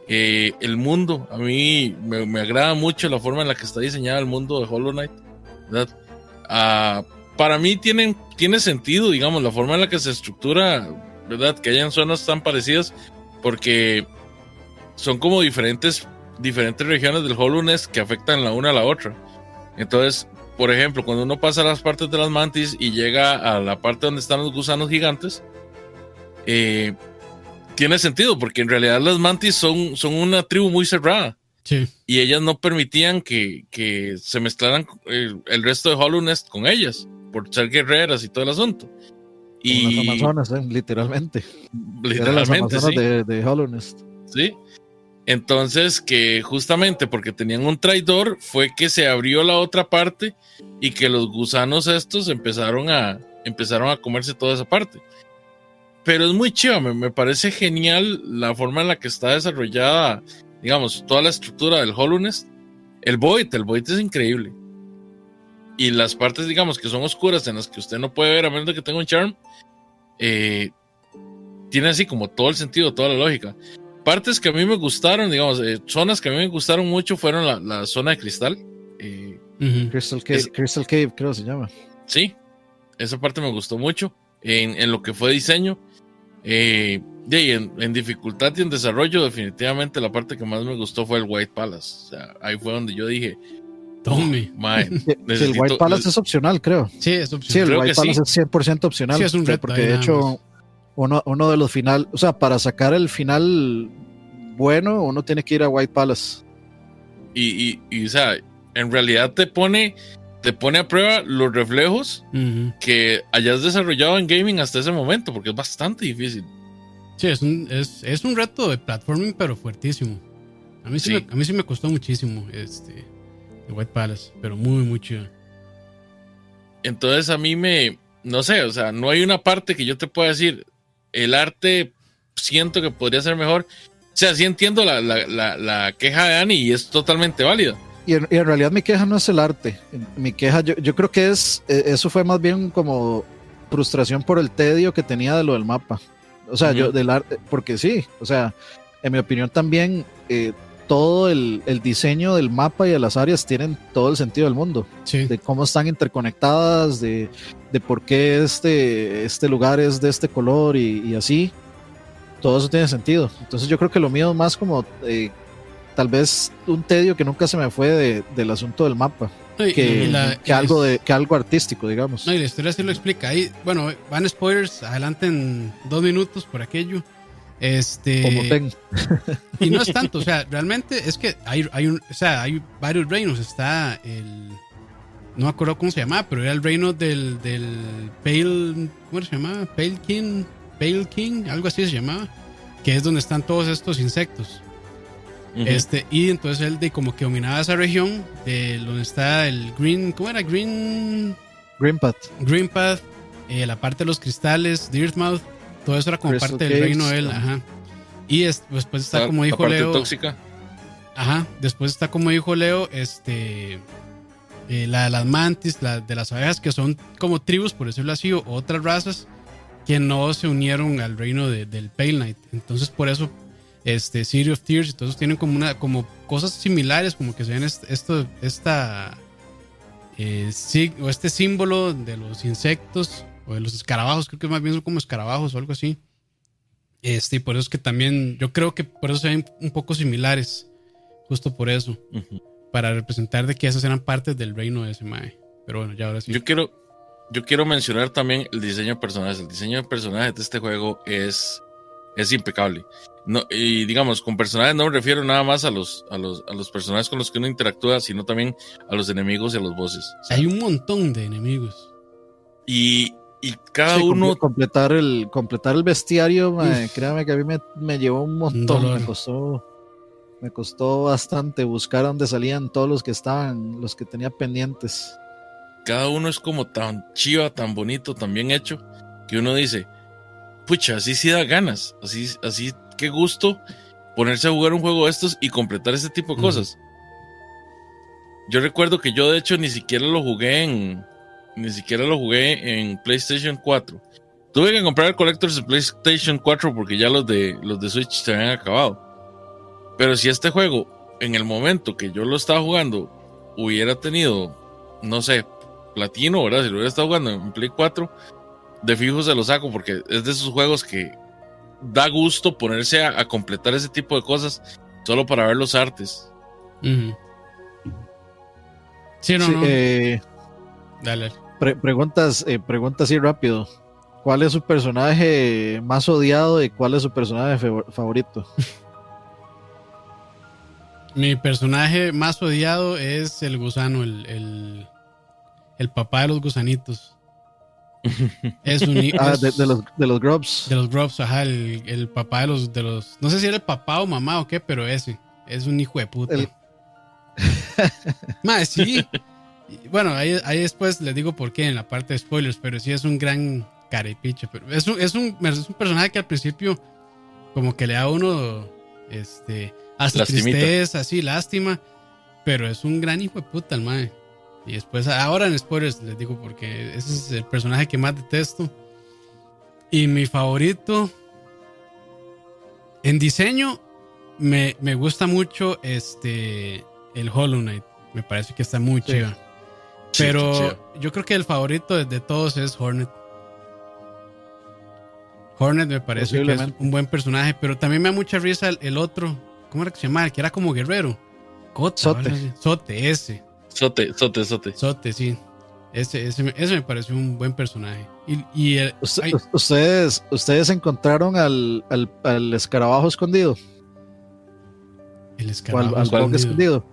el mundo, a mí me, agrada mucho la forma en la que está diseñada el mundo de Hollow Knight. ¿verdad? Ah, para mí tienen, tiene sentido, digamos, la forma en la que se estructura, ¿verdad? Que hayan zonas tan parecidas, porque son como diferentes, diferentes regiones del Hollow Nest que afectan la una a la otra. Entonces, por ejemplo, cuando uno pasa a las partes de las mantis y llega a la parte donde están los gusanos gigantes, eh, tiene sentido, porque en realidad las mantis son, son una tribu muy cerrada Sí. y ellas no permitían que, que se mezclaran el, el resto de Hollow Nest con ellas, por ser guerreras y todo el asunto. Como Y las Amazonas, eh, literalmente. Las literalmente, sí. de, de. ¿sí? Entonces, que justamente porque tenían un traidor, fue que se abrió la otra parte y que los gusanos estos empezaron a, empezaron a comerse toda esa parte. Pero es muy chiva, me, me parece genial la forma en la que está desarrollada, digamos, toda la estructura del Hollow Nest. El Void, el Void es increíble. Y las partes, digamos, que son oscuras, en las que usted no puede ver a menos de que tenga un charm, eh, tiene así como todo el sentido, toda la lógica partes que a mí me gustaron, digamos, eh, zonas que a mí me gustaron mucho fueron la, la zona de cristal. Eh, Ujú. Crystal Cave, Es- Crystal Cave, creo que se llama. sí, esa parte me gustó mucho en, en lo que fue diseño. Eh, y en, en dificultad y en desarrollo, definitivamente la parte que más me gustó fue el White Palace. O sea, ahí fue donde yo dije, Tome. mae, Sí, el necesito- White Palace es opcional, creo. Sí, es Sí, opción. el Creo White Palace sí. es 100% opcional. Sí, es un reto Porque de hecho, uno, uno de los final, o sea, para sacar el final bueno, uno tiene que ir a White Palace. y, y, y, o sea, en realidad te pone, te pone a prueba los reflejos que hayas desarrollado en gaming hasta ese momento, porque es bastante difícil. Sí, es un, es, es un reto de platforming, pero fuertísimo. A mí sí, Sí. Me, a mí sí me costó muchísimo este, el White Palace, pero muy, muy chido. Entonces a mí me, no sé, o sea, no hay una parte que yo te pueda decir, el arte siento que podría ser mejor. O sea, sí entiendo la, la, la, la queja de Dani y es totalmente válida. Y en, y en realidad mi queja no es el arte. Mi queja, yo, yo creo que es, eh, eso fue más bien como frustración por el tedio que tenía de lo del mapa. O sea, yo del arte, porque sí, o sea, en mi opinión también eh, todo el, el diseño del mapa y de las áreas tienen todo el sentido del mundo. Sí. de cómo están interconectadas, de, de por qué este, este lugar es de este color y, y así. Todo eso tiene sentido. Entonces yo creo que lo mío es más como eh, tal vez un tedio que nunca se me fue de- del asunto del mapa, No, que, la- algo de, que algo artístico, digamos. No, y la historia sí lo explica. Ahí, bueno, van spoilers, adelante en dos minutos por aquello. Este. como ten. Y no es tanto, o sea, realmente es que hay, hay, un, o sea, hay varios reinos. Está el. No me acuerdo cómo se llamaba, pero era el reino del, del Pale. ¿Cómo se llamaba? Pale King. Pale King, algo así se llamaba. Que es donde están todos estos insectos. Este, y entonces él de como que dominaba esa región de donde está el Green. ¿Cómo era? Green. Greenpath. Green Path, eh, la parte de los cristales, Dirtmouth, todo eso era como Crystal parte del reino de él, ajá. ajá. Y es- después está La- como la dijo parte Leo, tóxica. Ajá, después está como dijo Leo, este eh, la de las mantis, la de las abejas, que son como tribus, por decirlo así, o otras razas que no se unieron al reino de- del Pale Knight. Entonces, por eso, este City of Tears y todos tienen como una, como cosas similares, como que se ven est- esto, esta eh, sig- o este símbolo de los insectos o de los escarabajos, creo que más bien son como escarabajos o algo así. Este, y por eso es que también, yo creo que por eso se ven un poco similares, justo por eso para representar de que esas eran partes del reino de ese mae. Pero bueno, ya ahora sí. Yo quiero, yo quiero mencionar también el diseño de personajes. El diseño de personajes de este juego es, es impecable. No, y digamos, con personajes no me refiero nada más a los, a los, a los personajes con los que uno interactúa, sino también a los enemigos y a los bosses. O sea, Hay un montón de enemigos. y, y cada Sí, uno comple- completar el completar el bestiario, Uf. créame que a mí me, me llevó un montón, me costó me costó bastante buscar dónde salían todos los que estaban, los que tenía pendientes. cada uno es como tan chiva, tan bonito, tan bien hecho, que uno dice, pucha, así sí da ganas, así, así, qué gusto ponerse a jugar un juego de estos y completar ese tipo de cosas. Yo recuerdo que yo de hecho ni siquiera lo jugué en, ni siquiera lo jugué en PlayStation 4. Tuve que comprar el Collectors de PlayStation 4 porque ya los de, los de Switch se habían acabado. Pero si este juego, en el momento que yo lo estaba jugando, hubiera tenido, no sé, platino, ¿verdad? Si lo hubiera estado jugando en Play 4, de fijo se lo saco porque es de esos juegos que da gusto ponerse a, a completar ese tipo de cosas solo para ver los artes. Sí, no, Sí, no. eh, Dale. Pre- preguntas, eh, preguntas así rápido. ¿Cuál es su personaje más odiado y cuál es su personaje favor- favorito? Mi personaje más odiado es el gusano, el, el, el papá de los gusanitos. Es un Ah, de, de los, de los Grubs. de los Grubs, ajá, el, el papá de los, de los. No sé si era el papá o mamá o qué, pero ese. Es un hijo de puta. El- Mae, sí. Y Bueno, ahí, ahí después les digo por qué en la parte de spoilers, pero sí es un gran carepiche. Pero es un, es un, es un personaje que al principio, como que le da a uno, este, hasta Lastimita. tristeza, así, lástima. Pero es un gran hijo de puta el mae. Y después, ahora en spoilers les digo porque ese es el personaje que más detesto. Y mi favorito. En diseño, me, me gusta mucho este el Hollow Knight. Me parece que está muy Sí. chiva. Pero yo creo que el favorito de, todos es Hornet. Hornet me parece que es un buen personaje, pero también me da mucha risa el, el otro. ¿Cómo era que se llamaba? El que era como guerrero. Cota, Sote. Sote, ese. Sote, sote, sote. Sote, sí. Ese, ese, me- ese me pareció un buen personaje. Y, y el- Usted- ay, ustedes, ustedes encontraron al, al, al escarabajo escondido. el escarabajo al escondido. escondido.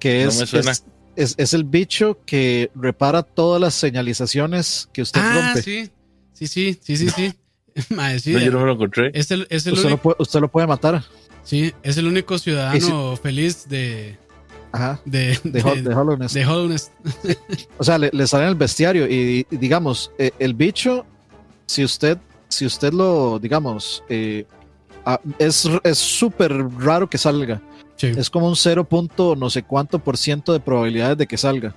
Que No es, me suena. es, es- es el bicho que repara todas las señalizaciones que usted Ah, rompe. sí. Sí, sí, sí, sí, sí. Sí, No, yo no me lo encontré. es el, es el Usted, lo puede, usted lo puede matar. sí, es el único ciudadano feliz de, Ajá. de, De, de Hollowness. O sea, le, le sale en el bestiario y, y digamos, eh, el bicho, si usted, si usted lo, digamos, eh, ah, es es súper raro que salga. Sí. Es como un 0. punto no sé cuánto por ciento de probabilidades de que salga.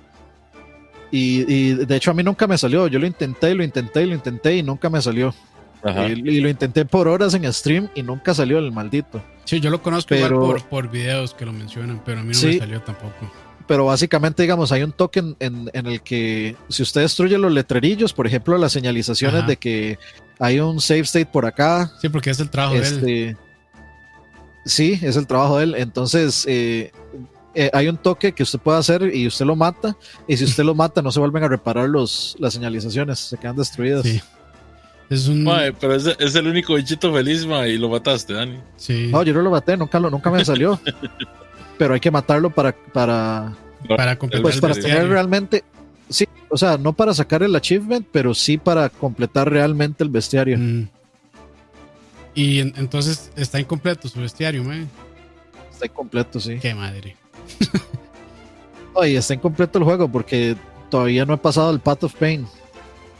Y, y de hecho a mí nunca me salió. Yo lo intenté y lo intenté y lo intenté y nunca me salió. Y, y lo intenté por horas en stream y nunca salió el maldito. Sí, yo lo conozco Pero- igual por, por videos que lo mencionan, pero a mí no Sí. me salió tampoco. Pero básicamente, digamos, hay un token en, en el que si usted destruye los letrerillos, por ejemplo, las señalizaciones Ajá. de que hay un save state por acá, Sí, porque es el trabajo de él. Sí, es el trabajo de él. Entonces, eh, eh, hay un toque que usted puede hacer y usted lo mata. Y si usted lo mata, no se vuelven a reparar los, las señalizaciones, se quedan destruidas. Sí. Es un. Pero es, es el único bichito feliz, y lo mataste, Dani. sí, No, yo no lo maté, nunca, lo, nunca me salió. pero hay que matarlo para, para, para completar pues para tener realmente, sí, o sea, no para sacar el achievement, pero sí para completar realmente el bestiario. Mm. Y en- entonces está incompleto su bestiario, man. Está incompleto, sí. Qué madre. Oye, está incompleto el juego porque todavía no he pasado el Path of Pain.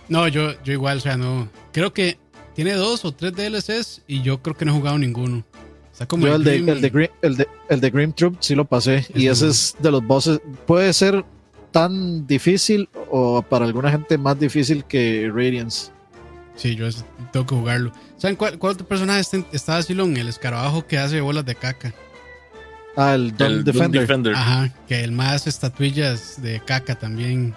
No, yo, yo igual, o sea, no. Creo que tiene dos o tres DLCs y yo creo que no he jugado ninguno. Está como Yo el de, Grim- el, de Grim, el, de, el de Grim Troop sí lo pasé. y ese es de los bosses. Puede ser tan difícil o para alguna gente más difícil que Radiance. Sí, yo tengo que jugarlo. ¿Saben cuál, cuál otro personaje está, está así, Lon? El escarabajo que hace bolas de caca. Ah, el Doom El Doom Defender. Defender. Ajá, que el más estatuillas de caca también.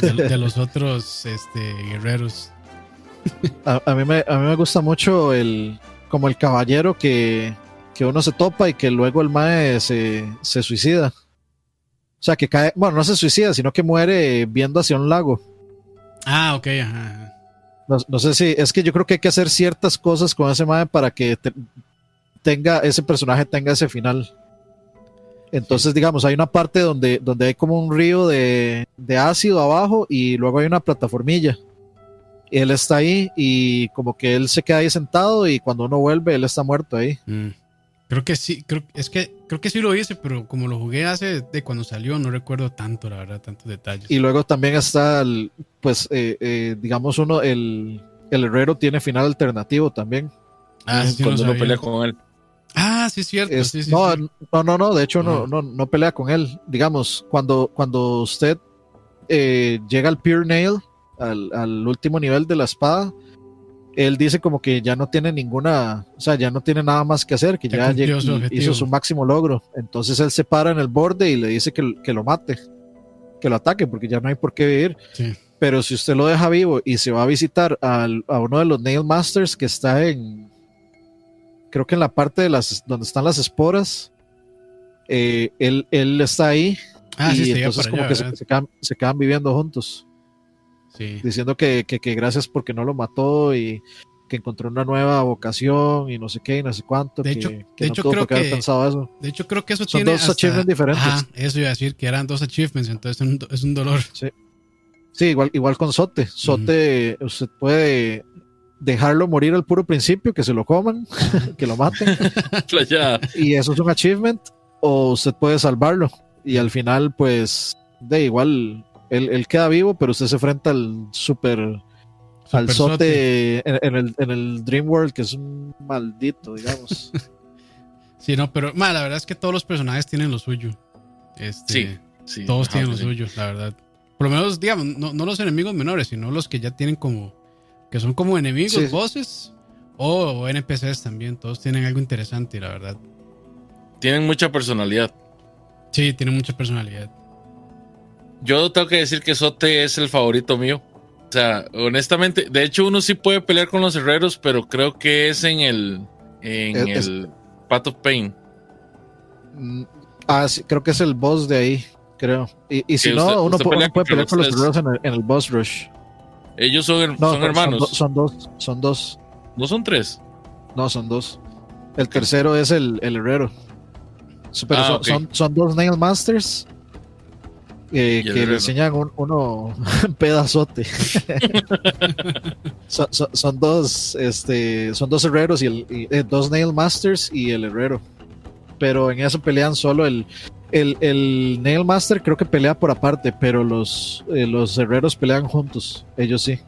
De, de los otros este, guerreros. A, a mí me, a mí me gusta mucho el como el caballero que, que uno se topa y que luego el mae se, se suicida. O sea, que cae, bueno, no se suicida, sino que muere viendo hacia un lago. Ah, ok, ajá. No, no sé si, es que yo creo que hay que hacer ciertas cosas con ese mae para que te- tenga, ese personaje tenga ese final. Entonces, digamos, hay una parte donde, donde hay como un río de, de ácido abajo y luego hay una plataformilla. Él está ahí y como que él se queda ahí sentado y cuando uno vuelve, él está muerto ahí. Mm. Creo que sí, creo, es que creo que sí lo hice, pero como lo jugué hace de cuando salió, no recuerdo tanto, la verdad, tantos detalles. Y luego también está, el, pues, eh, eh, digamos, uno, el, el herrero tiene final alternativo también. ah, sí, no cuando uno sabía. pelea con él. Ah, sí, es cierto. Es- sí, sí, no, sí. no, no, no, de hecho no, no, no pelea con él. Digamos, cuando, cuando usted eh, llega al Pure Nail, al, al último nivel de la espada, él dice como que ya no tiene ninguna, o sea, ya no tiene nada más que hacer, que Ya ya, su hizo su máximo logro. Entonces él se para en el borde y le dice que, que lo mate, que lo ataque, porque ya no hay por qué vivir. Sí. Pero si usted lo deja vivo y se va a visitar al- a uno de los Nail Masters que está en, creo que en la parte de las donde están las esporas, eh, él, él está ahí Ah, y sí, entonces como allá, que se, ¿verdad? se quedan, se quedan viviendo juntos, Sí. diciendo que, que, que gracias porque no lo mató y que encontró una nueva vocación y no sé qué y no sé cuánto. De hecho- que de no hecho, creo que- pensado eso. De hecho, creo que eso Son tiene dos achievements diferentes. Ajá, eso iba a decir que eran dos achievements, entonces es un, es un dolor. Sí, igual, igual con Sote. Sote, usted puede dejarlo morir al puro principio, que se lo coman, que lo maten. Y eso es un achievement, o usted puede salvarlo. Y al final, pues, de igual, él, él queda vivo, pero usted se enfrenta al super, al Super sote en, en el, en el Dream World, que es un maldito, digamos. Sí, no, pero ma, la verdad es que todos los personajes tienen lo suyo. Este, Sí, sí. Todos tienen lo sí. suyo, la verdad. Por lo menos, digamos, no, no los enemigos menores, sino los que ya tienen como. que son como enemigos, o, o NPCs también. Todos tienen algo interesante, la verdad. Tienen mucha personalidad. Sí, tienen mucha personalidad. Yo tengo que decir que Sote es el favorito mío. O sea, honestamente, de hecho uno sí puede pelear con los herreros, pero creo que es en el en Es- el Path of Pain. Mm, ah, sí, creo que es el boss de ahí, creo. Y, y si no, uno, pelea puede pelear con los guerreros en el, en el boss rush. Ellos son, No, hermanos. do- Son, dos, son dos. no son tres. No, son dos. El tercero es el, el herrero. Pero Ah, son, son dos Nail Masters eh, que le enseñan un, uno pedazote. son, son- son dos, este, son dos herreros y, el, y, eh, dos Nail Masters y el herrero. Pero en eso pelean solo el, el, el Nail Master creo que pelea por aparte, pero los, eh, los herreros pelean juntos. Ellos sí.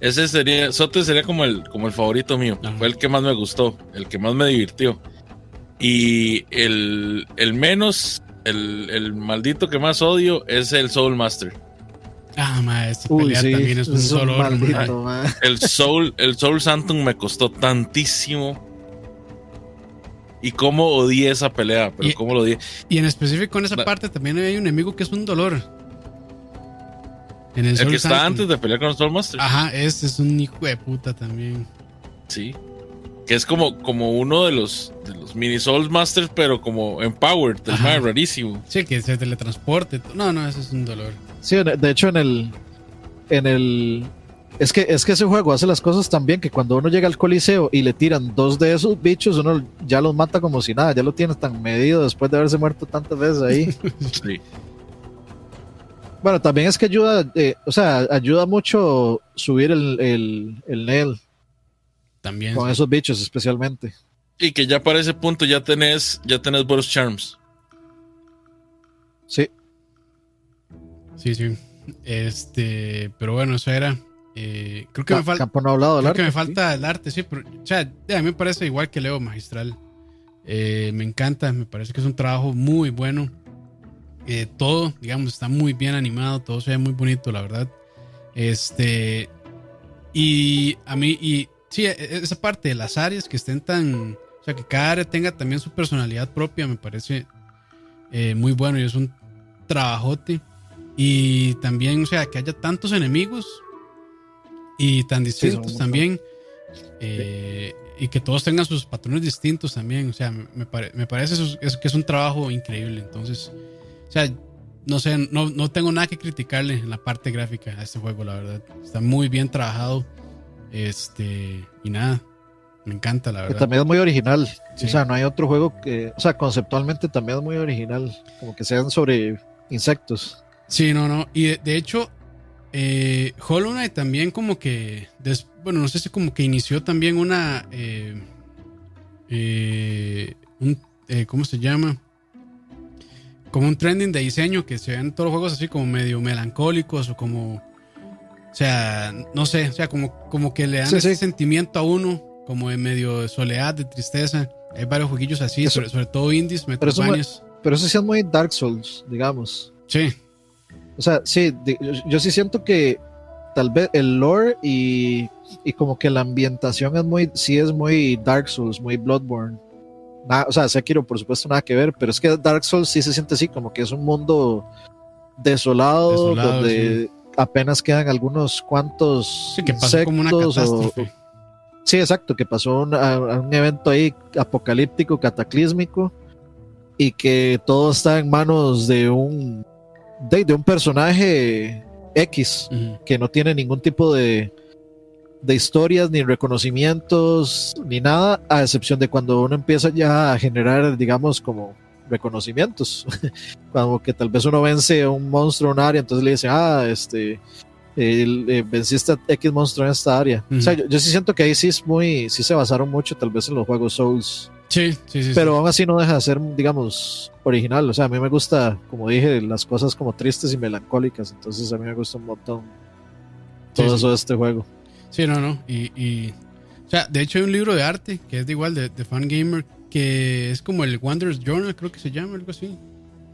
Ese sería, Sote sería como el, como el favorito mío. Ajá. Fue el que más me gustó, el que más me divirtió. Y el, el menos, el, el maldito que más odio es el Soul Master. Ah, ma, esta Uy, sí, también es un es un dolor. ma. maldito, ma. El Soul, el Soul Santum me costó tantísimo. Y cómo odié esa pelea, pero Y- cómo lo odié. Y en específico en esa La- parte también hay un enemigo que es un dolor. En el, El Soul que está antes de pelear con el Soul Master. Ajá, ese es un hijo de puta también. Sí. Que es como, como uno de los, de los mini Soul Masters, pero como empowered, Ajá. mae rarísimo. Sí, que se teletransporte. No, no, ese es un dolor. Sí, de de hecho en el en el es que es que ese juego hace las cosas tan bien que cuando uno llega al coliseo y le tiran dos de esos bichos, uno ya los mata como si nada, ya lo tienes tan medido después de haberse muerto tantas veces ahí. Sí. bueno, también es que ayuda, eh, o sea, ayuda mucho subir el, el, el nail También. con esos bichos especialmente. Y que ya para ese punto ya tenés, ya tenés Boros Charms. Sí, Sí, sí. Este, pero bueno, eso era. Eh, creo que me falta. Campo no ha hablado del Creo arte. que me sí. falta el arte, sí, pero o sea, a mí me parece igual que Leo Magistral. Eh, me encanta, me parece que es un trabajo muy bueno. Eh, todo, digamos, está muy bien animado, todo se ve muy bonito, la verdad. Este, y a mí, y sí, e- esa parte de las áreas que estén tan, o sea, que cada área tenga también su personalidad propia, me parece eh, muy bueno y es un trabajote. Y también, o sea, que haya tantos enemigos y tan distintos también. eh, y que todos tengan sus patrones distintos también. O sea, me, pare- me parece eso es- que es un trabajo increíble. Entonces, o sea, no sé, no, no tengo nada que criticarle en la parte gráfica a este juego, la verdad. Está muy bien trabajado. Este, y nada, me encanta, la Que verdad. también es muy original. Sí. O sea, no hay otro juego que. O sea, conceptualmente también es muy original. Como que sean sobre insectos. Sí, no, no. Y de, de hecho, eh, Hollow Knight también como que, des- bueno, no sé si como que inició también una, eh, eh, un, eh, ¿cómo se llama? Como un trending de diseño que se ven todos los juegos así como medio melancólicos o como, o sea, no sé, o sea, como, como que le dan Sí, ese sí. sentimiento a uno, como de medio de soledad, de tristeza. Hay varios jueguillos así, Eso- sobre, sobre todo indies, Metroidvanias. Pero eso sí es muy Dark Souls, digamos. Sí, O sea, sí, yo, yo sí siento que tal vez el lore y, y como que la ambientación es muy, sí es muy Dark Souls, muy Bloodborne. Nada- o sea, Sekiro por supuesto nada que ver, pero es que Dark Souls sí se siente así, como que es un mundo desolado, Desolado, donde apenas quedan algunos cuantos sí que pasó como una o-. Sí, exacto, que pasó un, a- a un evento ahí apocalíptico, cataclísmico, y que todo está en manos de un, de, de un personaje X, que no tiene ningún tipo de, de historias, ni reconocimientos, ni nada, a excepción de cuando uno empieza ya a generar, digamos, como reconocimientos. Como que tal vez uno vence a un monstruo en un área, entonces le dicen, ah, este, el- eh, venciste a X monstruo en esta área. O sea, yo, yo sí siento que ahí sí es muy, sí se basaron mucho tal vez en los juegos Souls, Sí, sí, sí. pero sí. aún así no deja de ser, digamos, original. O sea, a mí me gusta, como dije, las cosas como tristes y melancólicas, entonces a mí me gusta un montón todo Sí, sí. eso de este juego. Sí, no, no. Y, y- o sea, de hecho hay un libro de arte que es de igual de, de Fangamer que es como el Wanderer's Journal, creo que se llama, algo así.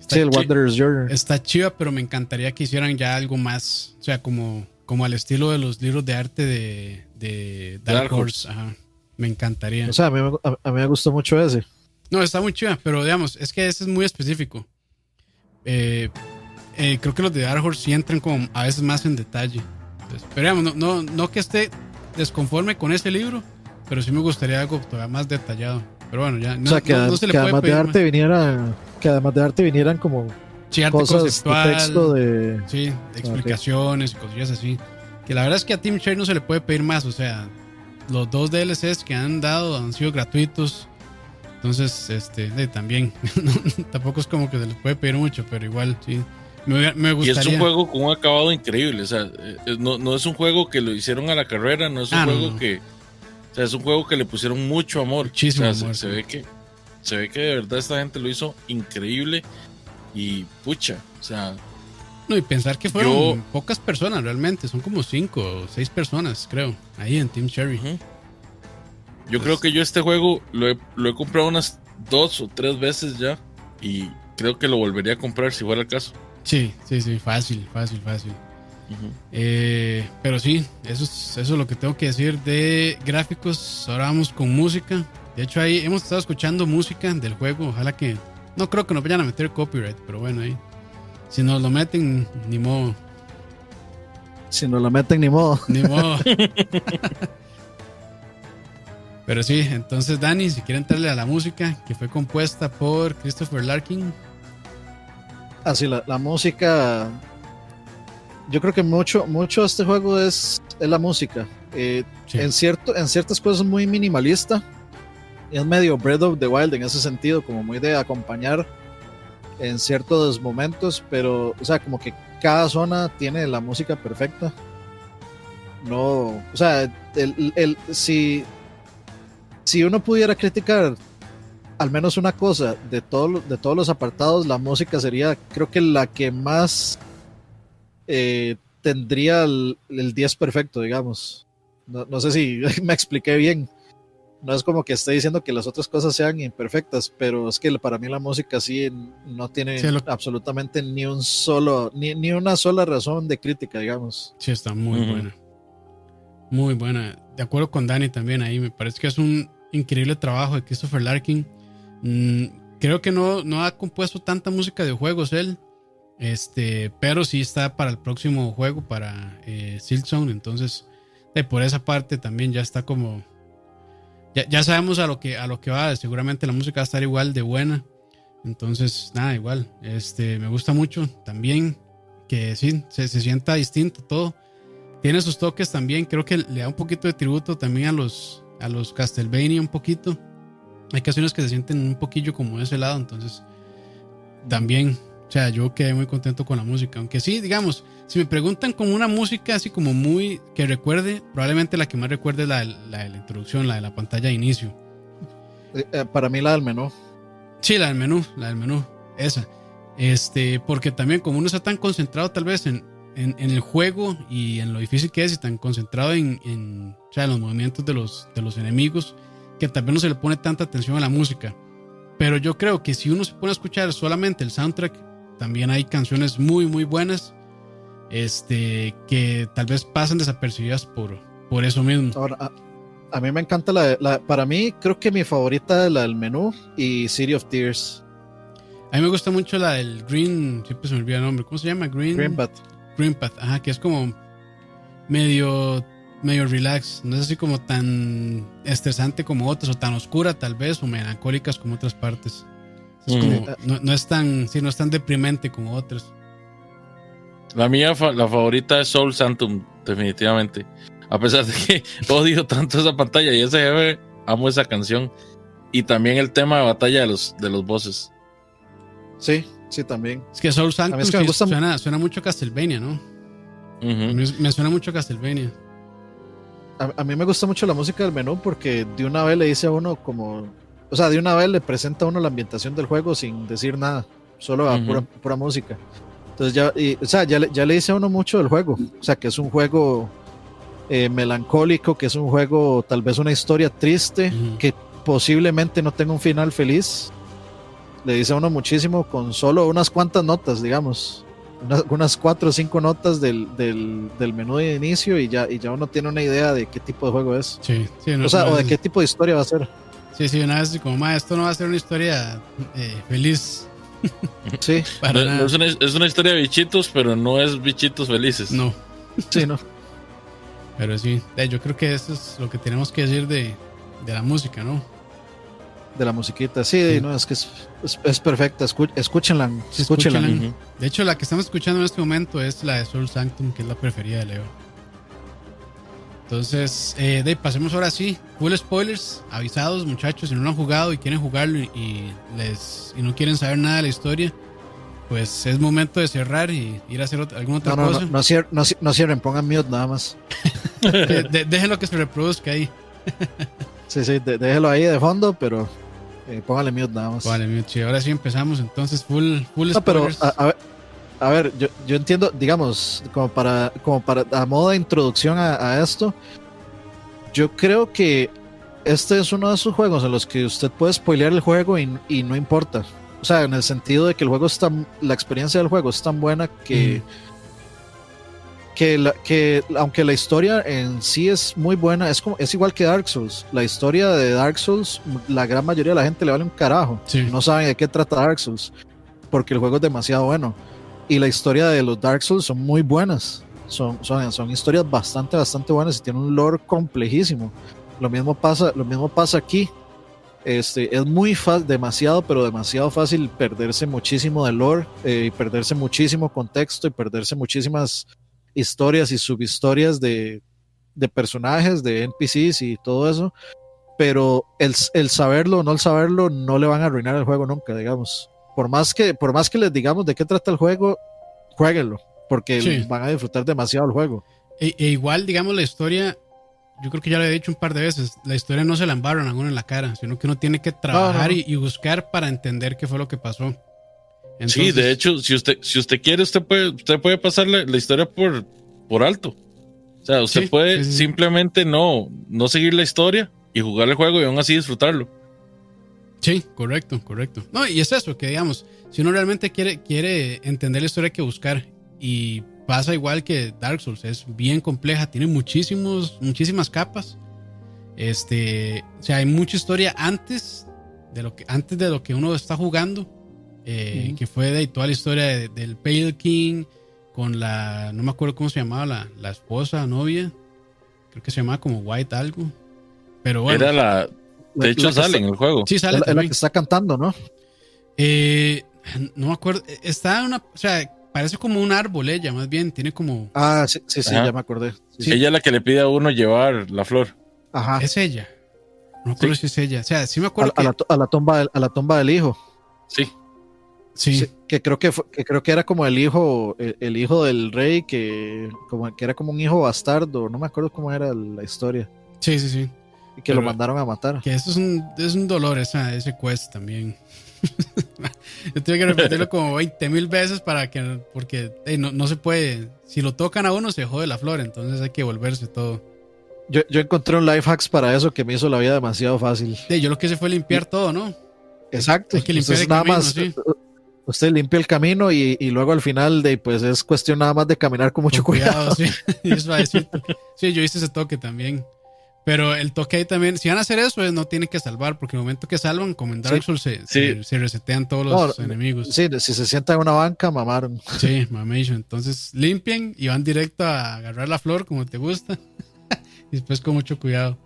Está Sí, el Wanderer's Journey. Está chiva, pero me encantaría que hicieran ya algo más, o sea, como, como al estilo de los libros de arte de, de Dark, Dark Horse. Ajá. Me encantaría. O sea, a mí, me- a, a mí me gustó mucho ese. No, está muy chiva, pero digamos, es que ese es muy específico. Eh, eh, creo que los de Dark Horse sí entran como a veces más en detalle. Entonces, pero digamos, no, no, no que esté desconforme con ese libro, pero sí me gustaría algo todavía más detallado. Pero bueno, ya no, o sea, que, no- ad- no se le que puede además de pedir arte viniera, que además de arte vinieran como más. Sí, arte cosas de texto de... sí, de explicaciones y cosillas así. Que la verdad es que a Team Share no se le puede pedir más. O sea, los dos DLCs que han dado han sido gratuitos. Entonces, este, de- también. tampoco es como que se les puede pedir mucho, pero igual, sí. Me, me Y gustaría. es un juego con un acabado increíble. O sea, eh, eh, no, no es un juego que lo hicieron a la carrera, no es un Ah, juego no. que. Sea, es un juego que le pusieron mucho amor. Muchísimo O sea, se- amor, Se, sí. ve que. Se ve que de verdad esta gente lo hizo increíble. Y pucha. O sea, No, y pensar que fueron Yo- pocas personas realmente. Son como cinco o seis personas, creo. Ahí en Team Cherry. yo creo que yo este juego lo he, lo he comprado unas dos o tres veces ya. Y creo que lo volvería a comprar si fuera el caso. Sí, sí, sí. Fácil, fácil, fácil. Eh, pero sí, eso es, eso es lo que tengo que decir de gráficos. Ahora vamos con música. De hecho, ahí hemos estado escuchando música del juego. Ojalá que. No creo que nos vayan a meter copyright, pero bueno, ahí. Si nos lo meten, ni modo. Si no la meten ni modo. Ni modo. pero sí, entonces, Dani, si quiere entrarle a la música que fue compuesta por Christopher Larkin. Así la, la música. Yo creo que mucho, mucho de este juego es, es la música. Eh, Sí. en, cierto, en ciertas cosas muy minimalista. Es medio Breath of the Wild en ese sentido, como muy de acompañar en ciertos momentos, pero, o sea, como que cada zona tiene la música perfecta. No, o sea, el, el- si, si uno pudiera criticar al menos una cosa de, todo, de todos los apartados, la música sería, creo que la que más eh, tendría el, el 10 perfecto, digamos. No, no sé si me expliqué bien. No es como que esté diciendo que las otras cosas sean imperfectas, pero es que para mí la música sí no tiene Sí, lo- absolutamente ni un solo, ni, ni una sola razón de crítica, digamos. Sí, está muy buena. Muy buena. De acuerdo con Dani también ahí. Me parece que es un increíble trabajo de Christopher Larkin. Mm, creo que no, no ha compuesto tanta música de juegos él. Este, pero sí está para el próximo juego, para eh, Silksong. Entonces, por esa parte también ya está como. Ya, ya sabemos a lo que a lo que va. Seguramente la música va a estar igual de buena. Entonces, nada, igual. Este, me gusta mucho también que sí, se, se sienta distinto todo. Tiene sus toques también. Creo que le da un poquito de tributo también a los, a los Castlevania, un poquito. Hay canciones que se sienten un poquillo como de ese lado. Entonces, también, o sea, yo quedé muy contento con la música. Aunque sí, digamos, si me preguntan como una música así como muy que recuerde, probablemente la que más recuerde es la, de- la de la introducción, la de la pantalla de inicio. Eh, eh, para mí la del menú. Sí, la del menú, la del menú, esa. Este, porque también como uno está tan concentrado tal vez en, en, en el juego y en lo difícil que es y tan concentrado en, en, o sea, en los movimientos de los, de los enemigos, que tal vez no se le pone tanta atención a la música. Pero yo creo que si uno se pone a escuchar solamente el soundtrack, también hay canciones muy, muy buenas, este, que tal vez pasan desapercibidas por, por eso mismo. Ahora, a, a mí me encanta la, la- Para mí, creo que mi favorita es la del menú y City of Tears. A mí me gusta mucho la del Green, siempre se me olvida el nombre, ¿cómo se llama? Green, Green Bat. Green Path, ajá, que es como medio, medio relax, no es así como tan estresante como otras, o tan oscura tal vez, o melancólicas como otras partes. Es Mm. no, no es tan, sí, no es tan deprimente como otras. La mía, fa- la favorita es Soul Santum, definitivamente. A pesar de que odio tanto esa pantalla y ese jefe, amo esa canción. Y también el tema de batalla de los, de los bosses. Sí, sí, también. Es que Soul es que me gusta- suena, suena mucho a Castlevania, ¿no? Me, me suena mucho a Castlevania. A, a mí me gusta mucho la música del menú porque de una vez le dice a uno como. O sea, de una vez le presenta a uno la ambientación del juego sin decir nada, solo a Ujú. pura, pura música. Entonces ya, y, o sea, ya, le- ya le dice a uno mucho del juego. O sea, que es un juego eh, melancólico, que es un juego, tal vez una historia triste, Ujú. que posiblemente no tenga un final feliz. Le dice a uno muchísimo con solo unas cuantas notas, digamos. Unas, unas cuatro o cinco notas del, del, del menú de inicio y ya, y ya uno tiene una idea de qué tipo de juego es. Sí, sí, no- O sea, no o de qué tipo de historia va a ser. Sí, sí, una vez así como, "Ma, esto no va a ser una historia eh, feliz Sí, para No- es, una, es una historia de bichitos, pero no es bichitos felices. No. sí, no. Pero sí, yo creo que eso es lo que tenemos que decir de, de la música, ¿no? De la musiquita. Sí, Sí. no, es que es, es, es perfecta. Escúchenla. Escúchenla. De hecho, la que estamos escuchando en este momento es la de Soul Sanctum, que es la preferida de Leo. Entonces, eh, de, pasemos ahora sí. Full spoilers, avisados muchachos, si no lo han jugado y quieren jugarlo y, y les y no quieren saber nada de la historia, pues es momento de cerrar y ir a hacer otra- alguna otra No, no, cosa. no, no, cier- no ci- no cierren, pongan mute nada más. Eh, de- déjenlo que se reproduzca ahí. Sí, sí, de- déjelo ahí de fondo, pero eh, póngale mute nada más. Vale, mi chi, ahora sí empezamos. Entonces, full, full No, pero spoilers. a, a ver, a ver, yo, yo entiendo, digamos, como para, como para a modo de introducción a, a esto, yo creo que este es uno de esos juegos en los que usted puede spoilear el juego y, y no importa. O sea, en el sentido de que el juego es tan, la experiencia del juego es tan buena que, que, la- que aunque la historia en sí es muy buena, es como, es igual que Dark Souls. La historia de Dark Souls, la gran mayoría de la gente le vale un carajo. Sí. No saben de qué trata Dark Souls porque el juego es demasiado bueno. Y la historia de los Dark Souls son muy buenas. Son, son, son historias bastante, bastante buenas y tienen un lore complejísimo. Lo mismo pasa, lo mismo pasa aquí. Este, es muy fácil, demasiado, pero demasiado fácil perderse muchísimo de lore eh, y perderse muchísimo contexto y perderse muchísimas historias y subhistorias de, de personajes, de NPCs y todo eso. Pero el, el saberlo o no el saberlo no le van a arruinar el juego nunca, digamos por más que por más que les digamos de qué trata el juego, jueguenlo, porque Sí. van a disfrutar demasiado el juego. E, e igual, digamos, la historia, yo creo que ya lo he dicho un par de veces, la historia no se la embarran a uno en la cara, sino que uno tiene que trabajar. Y, y buscar para entender qué fue lo que pasó. sí, de hecho, si usted, si usted quiere, usted puede, usted puede pasar la, la historia por, por alto. O sea, usted Sí, puede sí, sí. simplemente no, no seguir la historia y jugar el juego y aún así disfrutarlo. Sí, correcto, correcto. No, y es eso, que digamos, si uno realmente quiere, quiere entender la historia hay que buscar. Y pasa igual que Dark Souls, es bien compleja, tiene muchísimos, muchísimas capas. Este, o sea, hay mucha historia antes de lo que, antes de lo que uno está jugando. eh. Que fue de toda la historia de- del Pale King con la, no me acuerdo cómo se llamaba la, la esposa, novia. Creo que se llamaba como White algo. Pero bueno, Era la. La- De hecho, la sale está- en el juego. sí sale la, es la también. que está cantando, ¿no? Eh, no me acuerdo. Está en una. O sea, parece como un árbol ella, más bien. Tiene como. Ah, sí, sí, sí, ya me acordé. Sí. Ella es la que le pide a uno llevar la flor. Ajá. Es ella. No me acuerdo si es ella. O sea, sí me acuerdo. a que, la, a la tumba del, a la tumba del hijo. Sí. sí, Sí, que creo que fue- que creo que era como el hijo el, el hijo del rey que como que era como un hijo bastardo no me acuerdo cómo era la historia sí, sí, sí. Y que lo mandaron a matar Que eso es un, es un dolor, esa, ese quest también. Yo tuve que repetirlo como 20 mil veces para que. Porque no, no se puede. Si lo tocan a uno, se jode la flor. Entonces hay que volverse todo. yo, yo encontré un life hacks para eso que me hizo la vida demasiado fácil Ey, yo lo que hice fue limpiar todo, ¿no? exacto Hay que limpiar Entonces, el nada camino, más sí. usted limpia el camino y, y luego al final de pues es cuestión nada más de caminar con mucho Con cuidado, sí. Sí, yo hice ese toque también. Pero el toque ahí también, si van a hacer eso, no tienen que salvar, porque en el momento que salvan, como en Dark Sí. Souls, se, Sí. se- se resetean todos los No, enemigos. sí si se sienta en una banca mamaron Sí, mamation. Entonces limpien y van directo a agarrar la flor como te gusta. y después con mucho cuidado.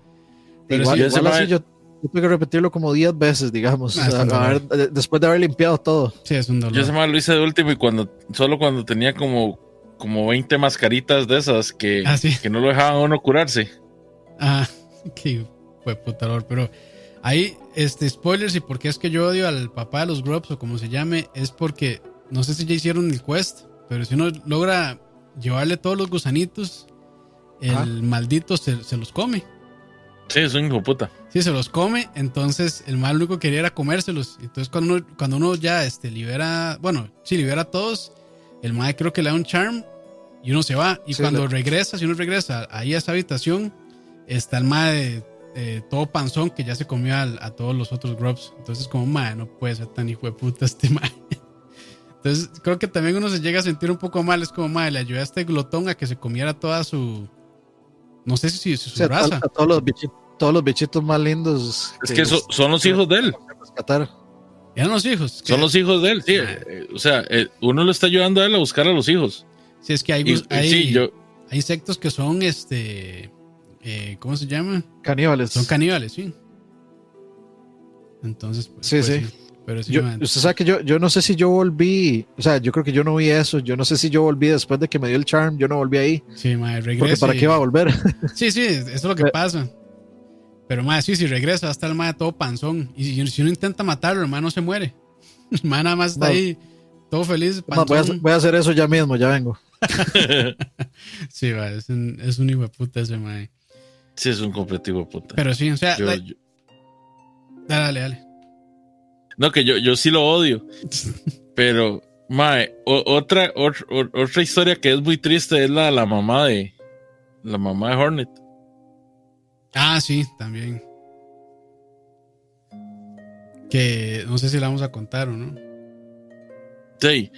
Pero igual, sí, ese igual así yo, yo tuve que repetirlo como 10 veces digamos Ah, o sea, después de haber limpiado todo Sí, es un dolor. Yo ese mal lo hice de último y cuando solo cuando tenía como, como 20 mascaritas de esas que, Ah, sí. que no lo dejaban a uno curarse. Ah, qué fue putador. Pero ahí, este, spoilers y por qué es que yo odio al papá de los Grubs o como se llame, es porque no sé si ya hicieron el quest, pero si uno logra llevarle todos los gusanitos, el Ajá. maldito se, se los come. Sí, es un hijo puta. Si se los come, entonces el mal único que quería era comérselos. Entonces cuando uno, cuando uno ya este, libera, bueno, si libera a todos, el mal creo que le da un charm y uno se va. Y Sí, cuando le- regresa, si uno regresa ahí a esa habitación, está el mal todo panzón que ya se comió al- a todos los otros grubs. Entonces como, madre, no puede ser tan hijo de puta este mal. Entonces creo que también uno se llega a sentir un poco mal. Es como, madre, le ayudé a este glotón a que se comiera toda su... No sé si, si su O sea, a, raza. a todos los bichitos todos los bichitos más lindos Es que so- son los hijos de él. rescatar. Eran los hijos. Son los hijos de él, sí. O sea, eh, uno le está ayudando a él a buscar a los hijos. Sí, es que hay, Y- hay, sí, yo, hay insectos que son, este, eh, ¿cómo se llama? Caníbales. Son caníbales, sí. Entonces, pues, Sí, pues sí. Pero sí, Yo- usted sabe que yo, yo no sé si yo volví, o sea, yo creo que yo no vi eso, yo no sé si yo volví después de que me dio el charm, yo no volví ahí, sí, madre, porque regresa. para y- qué iba a volver. Sí, sí, eso es lo que Eh. pasa. Pero, madre, sí, si regresa, va a estar el madre todo panzón. Y si, si uno intenta matarlo, el madre no se muere. El madre nada más está No. ahí, todo feliz, voy, a, panzón. voy a hacer eso ya mismo, ya vengo. Sí, va, es un, es un hijo de puta ese madre. Sí es un completivo puta. Pero sí, o sea, Yo- like- yo- dale, dale. no, que yo, yo sí lo odio. Pero, mae, o- otra, otra historia que es muy triste es la de la mamá de la mamá de Hornet. Ah, sí, también. Que no sé si la vamos a contar o no. Sí.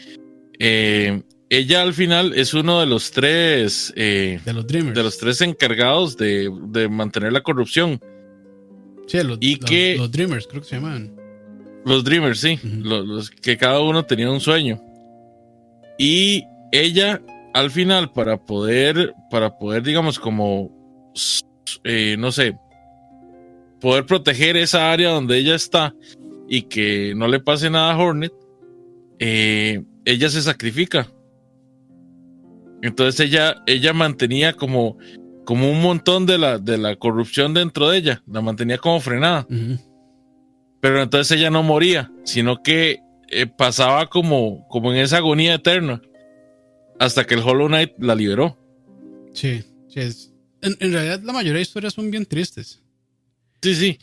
Eh, ella al final es uno de los tres eh, De los Dreamers. de los tres encargados de, de mantener la corrupción. sí, los, y los- que- los Dreamers, creo que se llaman. Los Dreamers, sí. Los, los que cada uno tenía un sueño. Y ella, al final, para poder, para poder, digamos, como, eh, no sé, poder proteger esa área donde ella está y que no le pase nada a Hornet, eh, ella se sacrifica. Entonces ella, ella mantenía como, como un montón de la, de la corrupción dentro de ella, la mantenía como frenada. Pero entonces ella no moría, sino que eh, pasaba como, como en esa agonía eterna hasta que el Hollow Knight la liberó. Sí, sí. Es, en, en realidad, la mayoría de historias son bien tristes. Sí, sí.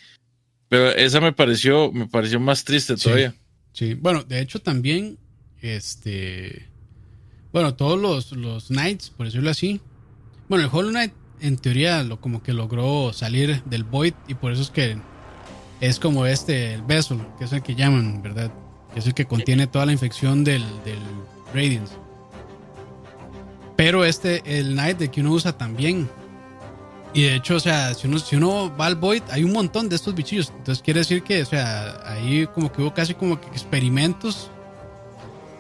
Pero esa me pareció, me pareció más triste Sí. todavía. Sí. Bueno, de hecho, también, este. Bueno, todos los, los Knights, por decirlo así, Bueno, el Hollow Knight en teoría lo como que logró salir del Void y por eso es que es como este, el Vessel, que es el que llaman, ¿verdad? Que es el que contiene toda la infección del, del Radiance. Pero este, el Knight de que uno usa también. Y de hecho, o sea, si uno, si uno va al Void, hay un montón de estos bichillos. Entonces quiere decir que, o sea, ahí como que hubo casi como que experimentos.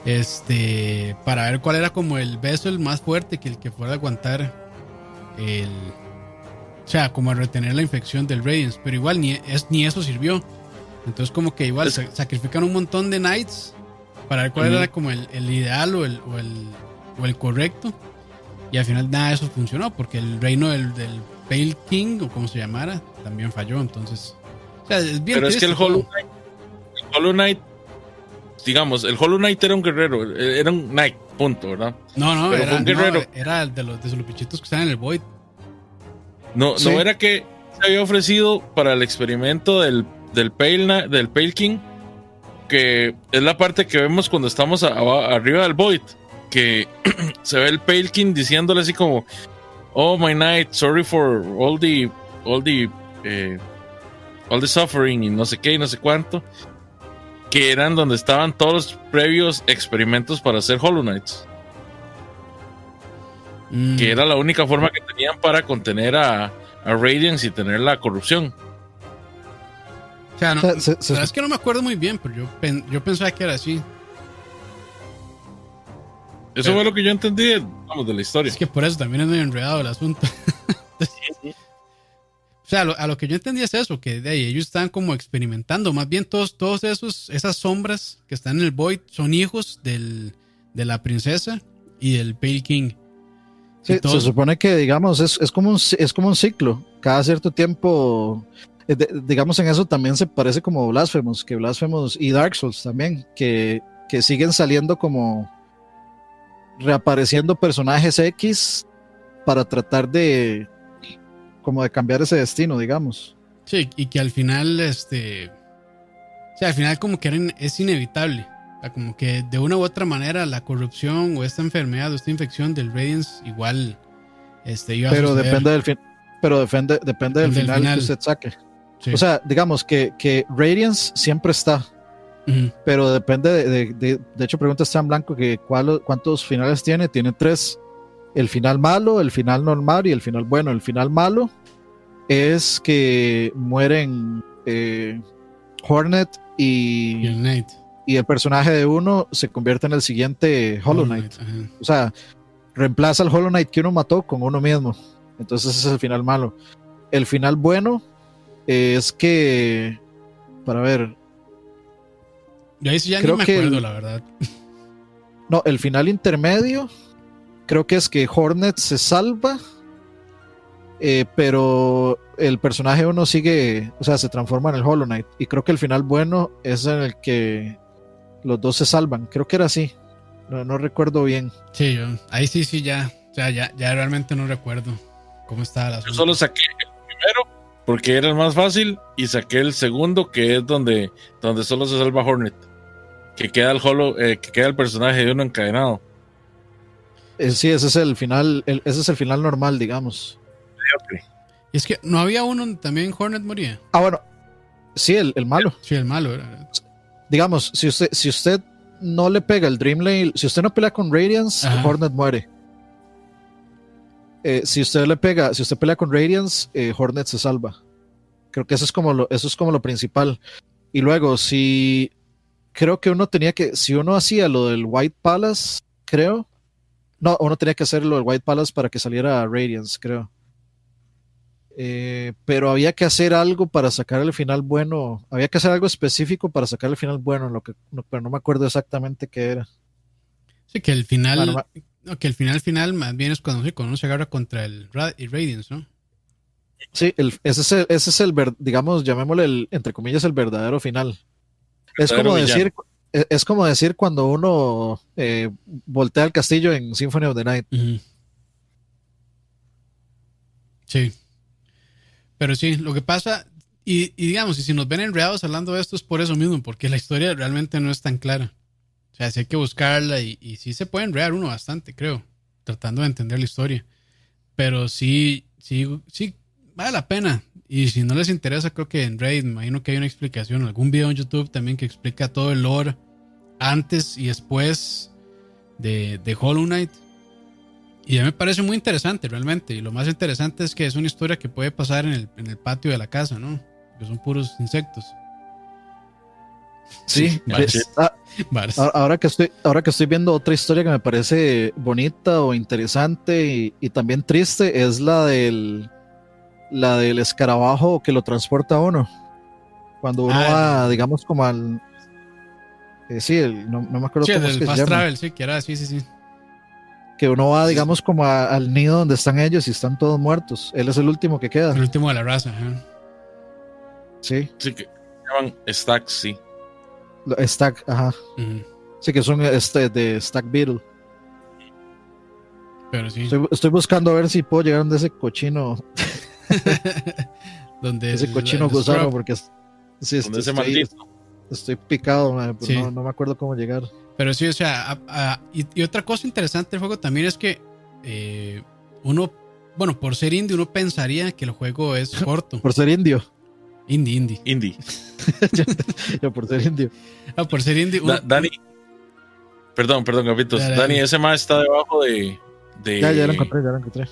Este, para ver cuál era como el vessel más fuerte que el que fuera a aguantar el. O sea, como a retener la infección del Radiance. Pero igual ni, es, ni eso sirvió. Entonces, como que igual sacrifican un montón de Knights para ver cuál era como el, el ideal o el, o el, o el correcto. Y al final nada de eso funcionó porque el reino del, del Pale King o como se llamara también falló. Entonces, o sea, es bien Pero es que el Hollow. Knight, el Hollow Knight, digamos, el Hollow Knight era un guerrero, era un Knight, punto, ¿verdad? No, no, pero era, un no, guerrero. era de los, de los bichitos que están en el Void. No, Sí. no era que se había ofrecido para el experimento del, del, Pale, del Pale King, que es la parte que vemos cuando estamos a- arriba del Void, que se ve el Pale King diciéndole así como, oh my knight, sorry for all the, all the, eh, all the suffering y no sé qué y no sé cuánto, que eran donde estaban todos los previos experimentos para hacer Hollow Knights, Mm. que era la única forma que tenían para contener a, a Radiance y tener la corrupción. O sea, no, se- se- la verdad es que no me acuerdo muy bien, pero yo, pen- yo pensaba que era así. Eso Pero- fue lo que yo entendí vamos, de la historia. Es que por eso también es medio enredado el asunto. O sea, a lo, a lo que yo entendí es eso, que de ahí ellos están como experimentando. Más bien todos, todos esos, esas sombras que están en el Void son hijos del, de la princesa y del Pale King. Sí, se supone que, digamos, es, es, como un, es como un ciclo. Cada cierto tiempo, eh, de- digamos, en eso también se parece como Blasphemous, que Blasphemous y Dark Souls también, que, que siguen saliendo como reapareciendo personajes X para tratar de como de cambiar ese destino, digamos. Sí, y que al final, este. O sea, al final, como que es inevitable. O sea, como que de una u otra manera, la corrupción o esta enfermedad o esta infección del Radiance, igual. Este, iba a Pero depende del fin, pero depende, depende del Del final, final. que usted saque. Sí. O sea, digamos que, que Radiance siempre está, pero depende de, de, de, de hecho pregunta Stan Blanco que cuál- cuántos finales tiene, tiene tres, el final malo, el final normal y el final bueno, el final malo es que mueren eh, Hornet Y y, el Knight. y el personaje de uno se convierte en el siguiente Hollow Knight, o sea, reemplaza al Hollow Knight que uno mató con uno mismo, entonces ese es el final malo, el final bueno es que, para ver, sí ya Creo ni me que acuerdo, el- la verdad. No, el final intermedio creo que es que Hornet se salva, eh, pero el personaje uno sigue, o sea, se transforma en el Hollow Knight. Y creo que el final bueno es en el que los dos se salvan. Creo que era así. No, no recuerdo bien. Sí, yo. Ahí sí, sí, ya. O sea, ya, ya realmente no recuerdo cómo estaba la Yo solo saqué el primero porque era el más fácil y saqué el segundo que es donde, donde solo se salva Hornet. Que queda el holo, eh, que queda el personaje de uno encadenado. Eh, sí, ese es el final, el- ese es el final normal, digamos. Y es que no había uno donde también Hornet moría. Ah, bueno, sí, el, el malo. Sí, el malo era. digamos, si usted, si usted no le pega el Dream Lane, si usted no pelea con Radiance, Ajá. Hornet muere. Eh, si usted le pega, si usted pelea con Radiance, eh, Hornet se salva. Creo que eso es como lo, eso es como lo principal. Y luego, si creo que uno tenía que, si uno hacía lo del White Palace, creo. No, uno tenía que hacer lo del White Palace para que saliera Radiance, creo. Eh, pero había que hacer algo para sacar el final bueno. Había que hacer algo específico para sacar el final bueno, lo que, no- pero no me acuerdo exactamente qué era. Sí, que el final. Bueno, no, que el final final más bien es cuando, cuando uno se agarra contra el y Radiance, ¿no? Sí, el- ese es el, ese es el ver- digamos, llamémosle el, entre comillas, el verdadero final. Es Verdadero como villano. decir, es, es como decir cuando uno eh, voltea el castillo en Symphony of the Night. Sí. Pero sí, lo que pasa, y, y digamos, y si nos ven enredados hablando de esto es por eso mismo, porque la historia realmente no es tan clara. O sea, sí hay que buscarla y, y sí se puede enredar uno bastante, creo, tratando de entender la historia. Pero sí, sí, sí, vale la pena. Y si no les interesa, creo que en Raid, me imagino que hay una explicación, algún video en YouTube también que explica todo el lore antes y después de, de Hollow Knight. Y a mí me parece muy interesante realmente. Y lo más interesante es que es una historia que puede pasar en el, en el patio de la casa, ¿no? Que son puros insectos. Sí, es- ah, ahora, que estoy, ahora que estoy viendo otra historia que me parece bonita o interesante y, y también triste, es la del, la del escarabajo que lo transporta a uno. Cuando uno Ah, va, digamos, como al... eh, sí, el- no, no me acuerdo Sí, cómo es que se Fast llama. Travel, sí, que era, sí, sí, sí. Que uno va, digamos, como a- al nido donde están ellos y están todos muertos. Él es el último que queda. El último de la raza. ajá. Sí, Sí, que llaman stacks, sí. Stack, ajá. Sí, que son este, de Stack Beetle. Pero sí. Estoy, estoy buscando a ver si puedo llegar donde ese cochino, Donde ese el- cochino el gusano, porque es- sí, Donde estoy, ese maldito. estoy picado, man, pero Sí. no, no me acuerdo cómo llegar. Pero sí, o sea, a- a- y, y otra cosa interesante del juego también es que eh, uno, bueno, por ser indie, uno pensaría que el juego es corto. Por ser indio. indie, indie. Indie. Yo por ser indio. Ah, por ser indie. uno- Da- Dani. Perdón, perdón, capitos. Dani, ese más está debajo de. de Ya, ya lo encontré, ya lo encontré.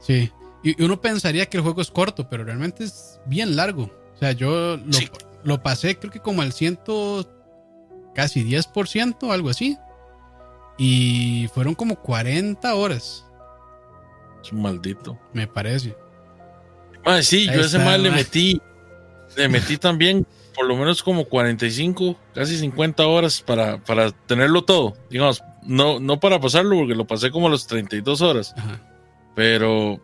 Sí. Y uno pensaría que el juego es corto, pero realmente es bien largo. O sea, yo lo, Sí. lo pasé creo que como al ciento, casi 10%, algo así. Y fueron como 40 horas, Es un maldito. me parece. Ah, sí, Ahí yo ese mal le metí. Le metí también por lo menos como 45, casi 50 horas para, para tenerlo todo. Digamos, no, no para pasarlo, porque lo pasé como a las 32 horas. Ajá. Pero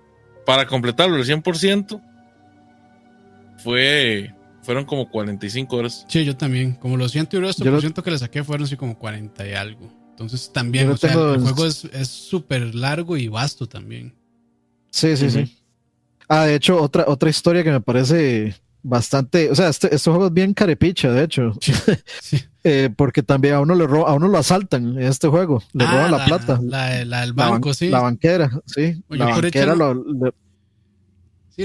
para completarlo al 100%, fue, fueron como 45 horas. Sí, yo también. Como los 100 euros, Yo por lo- ciento que le saqué fueron así como 40 y algo. Entonces también, o sea, tengo el juego es es súper largo y vasto también. Sí, sí, sí. Ah, de hecho, otra, otra historia que me parece bastante. O sea, este, este juego es bien carepicha, de hecho. Sí. Eh, porque también a uno, le ro- a uno lo asaltan en este juego. Le Ah, roban la, plata. La, la del banco, ban- sí. La banquera, sí. Oye, la banquera hecho, lo, le- Sí,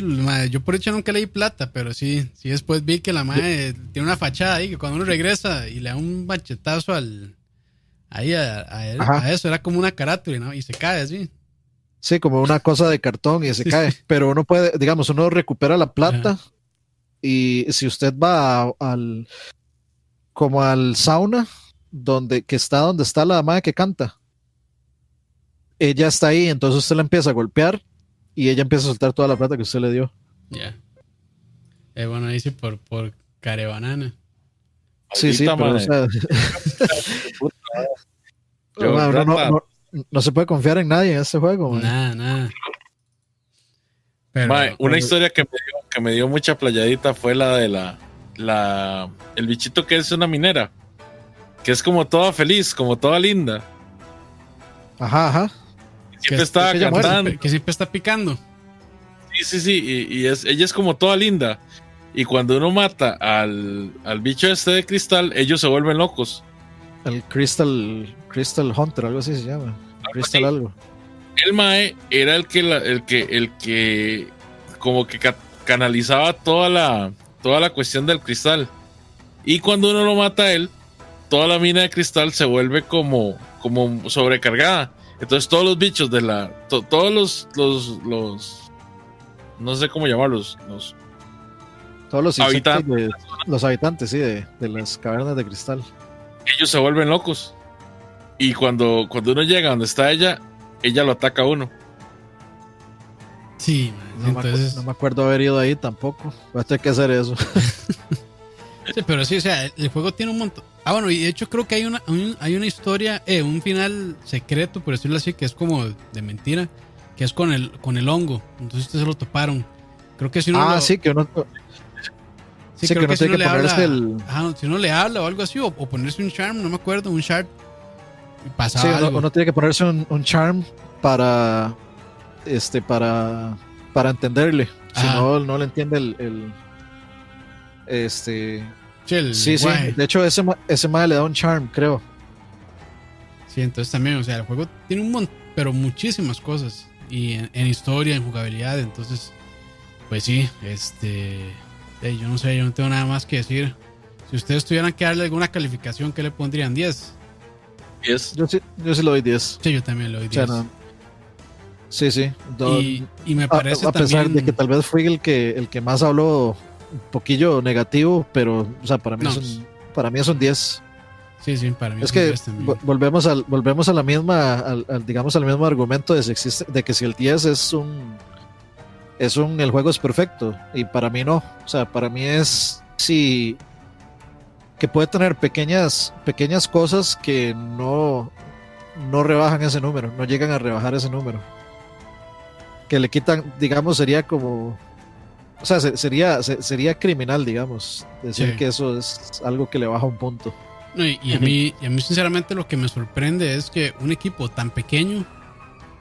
yo por hecho nunca leí plata, pero sí, sí después vi que la madre tiene una fachada ahí, que cuando uno regresa y le da un machetazo al ahí a, a él- a eso, era como una carátula, ¿no? Y se cae así. Sí, como una cosa de cartón y se Sí, cae. Pero uno puede, digamos, uno recupera la plata y si usted va a- al como al sauna donde que está donde está la madre que canta. Ella está ahí, entonces usted la empieza a golpear y ella empieza a soltar toda la plata que usted le dio. Ya. Eh, bueno, ahí sí por, por carebanana. Sí, sí, pero o sea, Yo, no, no- no se puede confiar en nadie en este juego. Nada, nada. Pero, una pero- historia que me, dio, que me dio mucha playadita fue la de la, la. El bichito que es una minera. Que es como toda feliz, como toda linda. Ajá, ajá. Siempre Que- estaba que ella muere, cantando. que siempre está picando. Sí, sí, sí. Y, y es, ella es como toda linda. Y cuando uno mata al, al bicho este de cristal, ellos se vuelven locos. El Crystal, Crystal Hunter, algo así se llama. Crystal así. algo. El Mae era el que, la- el que, el que como que ca- canalizaba toda la, toda la cuestión del cristal. Y cuando uno lo mata a él, toda la mina de cristal se vuelve como, como sobrecargada. Entonces todos los bichos de la, to- todos los, los, los, no sé cómo llamarlos, los, Todos los Habitantes. de- los habitantes, sí, de, de las cavernas de cristal. ellos se vuelven locos. Y cuando, cuando uno llega donde está ella, ella lo ataca a uno. Sí, No, me entonces. no me acuerdo haber ido ahí tampoco. Voy a tener que hacer eso. Sí, pero sí, o sea, el juego tiene un montón. Ah, bueno, y de hecho creo que hay una, un- hay una historia, eh, un final secreto, por decirlo así, que es como de mentira, que es con el, con el hongo. Entonces ustedes se lo toparon. Creo que si uno ah, lo- sí, que uno, sí, sí, creo que uno si tiene uno que le ponerse habla- el. ajá, si uno le habla o algo así, o, o ponerse un charm, no me acuerdo, un shard. Sí, pasaba uno, tiene que ponerse un, un charm para. Este, para. Para entenderle. Si no, no le entiende el. el- este. Sí, el Sí. De hecho, ese, ese madre le da un charm, creo. Sí, entonces también, o sea, el juego tiene un montón. pero muchísimas cosas. Y en, en historia, en jugabilidad. Entonces, pues sí, este. yo no sé, yo no tengo nada más que decir. Si ustedes tuvieran que darle alguna calificación, ¿qué le pondrían? ¿10? Yes. Yo sí, yo sí lo doy 10. Sí, yo también le doy O sea, 10. no. Sí, sí. Do- y, y me a, parece a pesar también. de que tal vez fui el que, el que más habló un poquillo negativo, pero o sea, para mí, No, es, un, para mí es un 10. Sí, sí, para mí Es un que 10 volvemos al, volvemos a la misma, al, al, digamos al mismo argumento de, si existe, de que si el 10 es un es un el juego es perfecto y para mí no, o sea, para mí es si que puede tener pequeñas pequeñas cosas que no no rebajan ese número, no llegan a rebajar ese número. Que le quitan, digamos, sería como o sea, se- sería se- sería criminal, digamos, decir Sí. que eso es algo que le baja un punto. No, y, y a mí, y a mí, sinceramente, lo que me sorprende es que un equipo tan pequeño,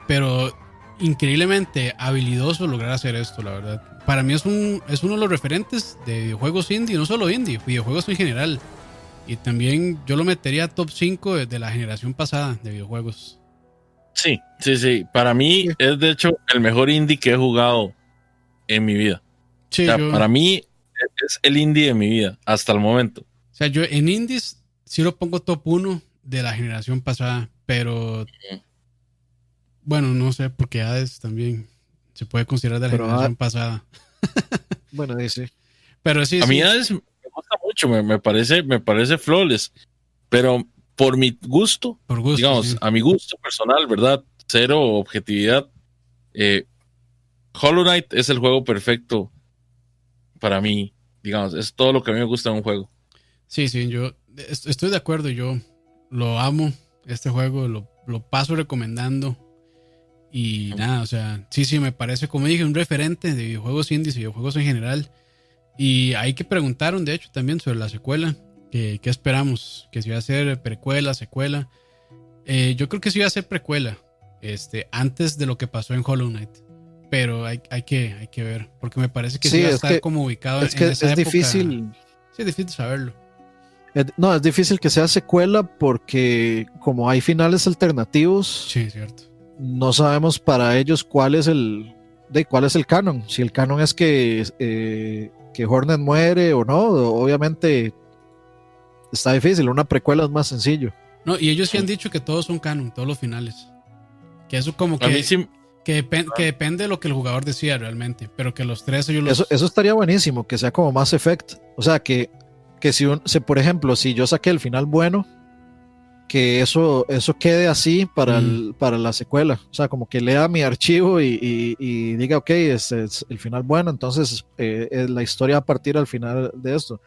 pero increíblemente habilidoso, lograr hacer esto, la verdad. Para mí es, un, es uno de los referentes de videojuegos indie, no solo indie, videojuegos en general. Y también yo lo metería top 5 de, la generación pasada de videojuegos. Sí, sí, sí. Para mí es de hecho el mejor indie que he jugado en mi vida. Sí, O sea, yo- para mí es el indie de mi vida hasta el momento. O sea, yo en indies sí lo pongo top 1 de la generación pasada, pero bueno, no sé, porque Hades también se puede considerar de la Pero generación Hades- pasada. Bueno, dice. Pero sí, A sí. mí Hades me gusta mucho, me, me parece, me parece flawless, pero por mi gusto, por gusto. digamos, sí. a mi gusto personal, ¿verdad? Cero objetividad. eh, Hollow Knight es el juego perfecto para mí, digamos, es todo lo que a mí me gusta en un juego. Sí, sí, yo est- estoy de acuerdo. Yo lo amo, este juego, lo, lo paso recomendando. Y nada, o sea, sí, sí, me parece, como dije, un referente de videojuegos indies y videojuegos en general. Y hay que preguntaron, de hecho, también sobre la secuela. que ¿Qué esperamos? Que si va a ser precuela, secuela. Eh, yo creo que sí va a ser precuela. Este, antes de lo que pasó en Hollow Knight. Pero hay, hay, que, hay que ver. Porque me parece que sí, Sí, va a es estar que- como ubicado Es en que esa es época. difícil. Sí, es difícil saberlo. no, es difícil que sea secuela porque como hay finales alternativos, Sí, cierto. No sabemos para ellos cuál es el de cuál es el canon. Si el canon es que, eh, que Hornet muere o no, obviamente está difícil. Una precuela es más sencillo. No, y ellos sí han dicho que todos son canon, todos los finales. Que eso como que, sí, que, depen- que depende de lo que el jugador decida realmente. Pero que los tres ellos los... Eso, eso estaría buenísimo, que sea como Mass Effect. O sea, que, que si, un, si, por ejemplo, si yo saqué el final bueno, que eso, eso quede así para, el- para la secuela. O sea, como que lea mi archivo y, y- y diga, ok, es, es el final bueno, entonces eh, la historia va a partir al final de esto.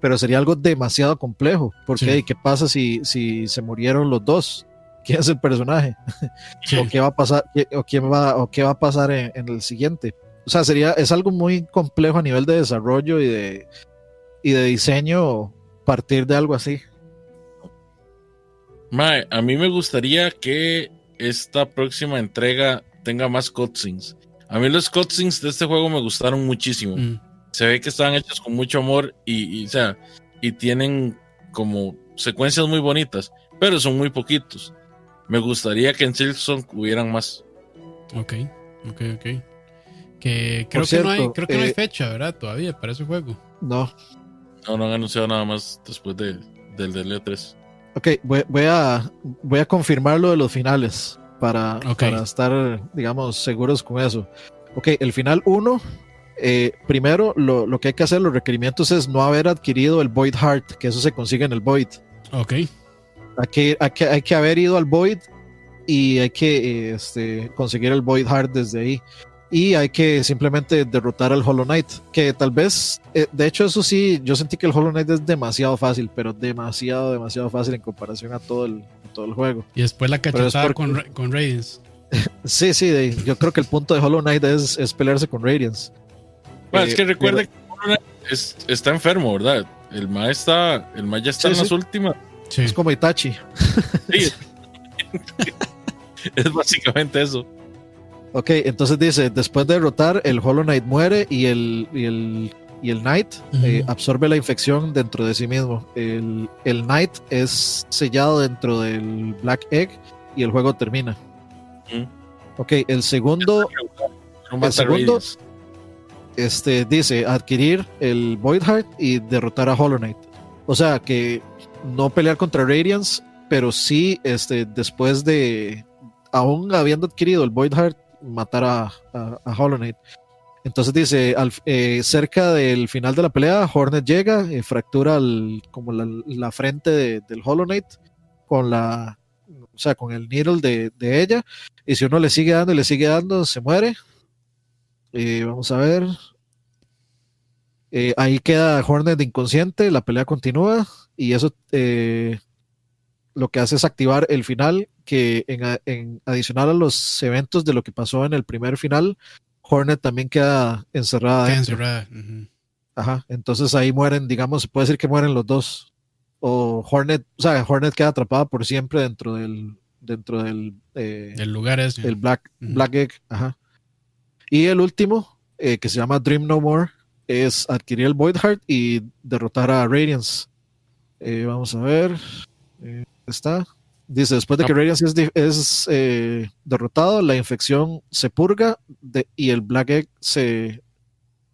Pero sería algo demasiado complejo, porque Sí. ¿qué pasa si, si se murieron los dos? ¿Quién es el personaje? Sí. o qué va a pasar o quién va o qué va a pasar en, en el siguiente o sea sería es algo muy complejo a nivel de desarrollo y de y de diseño partir de algo así mae, a mí me gustaría que esta próxima entrega tenga más cutscenes. A mí los cutscenes de este juego me gustaron muchísimo. Mm. Se ve que están hechos con mucho amor y, y, o sea, y tienen como secuencias muy bonitas, pero son muy poquitos. Me gustaría que en Silksong hubieran más. Ok, ok, ok. Que creo que no hay, creo que no hay eh, fecha, ¿verdad? Todavía para ese juego. no No, no han anunciado nada más después de, del del E3. Ok voy, voy a voy a confirmar lo de los finales para, para estar digamos seguros con eso. Ok el final 1 primero lo, lo que hay que hacer los requerimientos es no haber adquirido el Void Heart que eso se consigue en el Void. Ok, hay que, hay que, hay que haber ido al Void y hay que eh, este, conseguir el Void Heart desde ahí. Y hay que simplemente derrotar al Hollow Knight. Que tal vez, eh, de hecho, eso sí, yo sentí que el Hollow Knight es demasiado fácil, pero demasiado, demasiado fácil en comparación a todo el, a todo el juego. y después la cachetada porque- con, con Radiance. Sí, sí, de- yo creo que el punto de Hollow Knight es, es pelearse con Radiance. Bueno, Eh, es que recuerde que Corona es- está enfermo, ¿verdad? El Ma está, el Ma ya está Sí, en sí. las últimas. Sí. Es como Itachi. Sí. es básicamente eso. Ok, entonces dice, después de derrotar, el Hollow Knight muere y el, y el, y el Knight eh, absorbe la infección dentro de sí mismo. El, el Knight es sellado dentro del Black Egg y el juego termina. Ok, el segundo, mata segundo- este, dice adquirir el Void Heart y derrotar a Hollow Knight. O sea que no pelear contra Radiance, pero sí, este, después de, aún habiendo adquirido el Void Heart, matar a, a, Hollow Knight. Entonces dice, al- eh, cerca del final de la pelea, Hornet llega, eh, fractura el- como la, la frente de- del Hollow Knight con la, o sea, con el needle de, de ella. Y si uno le sigue dando y le sigue dando, se muere. Eh, vamos a ver. Eh, ahí queda Hornet inconsciente, la pelea continúa y eso lo que hace es activar el final, que en, adicional a los eventos de lo que pasó en el primer final, Hornet también queda encerrada. Queda encerrada. Ajá, entonces ahí mueren, digamos, se puede decir que mueren los dos. O Hornet, o sea, Hornet queda atrapada por siempre dentro del, dentro del, eh, El lugar ese. el Black. Black Egg. Ajá. Y el último, eh, que se llama Dream No More, es adquirir el Void Heart y derrotar a Radiance. Eh, vamos a ver. Está. Dice, después de que Radiance es, eh, derrotado, la infección se purga de- y el Black Egg se,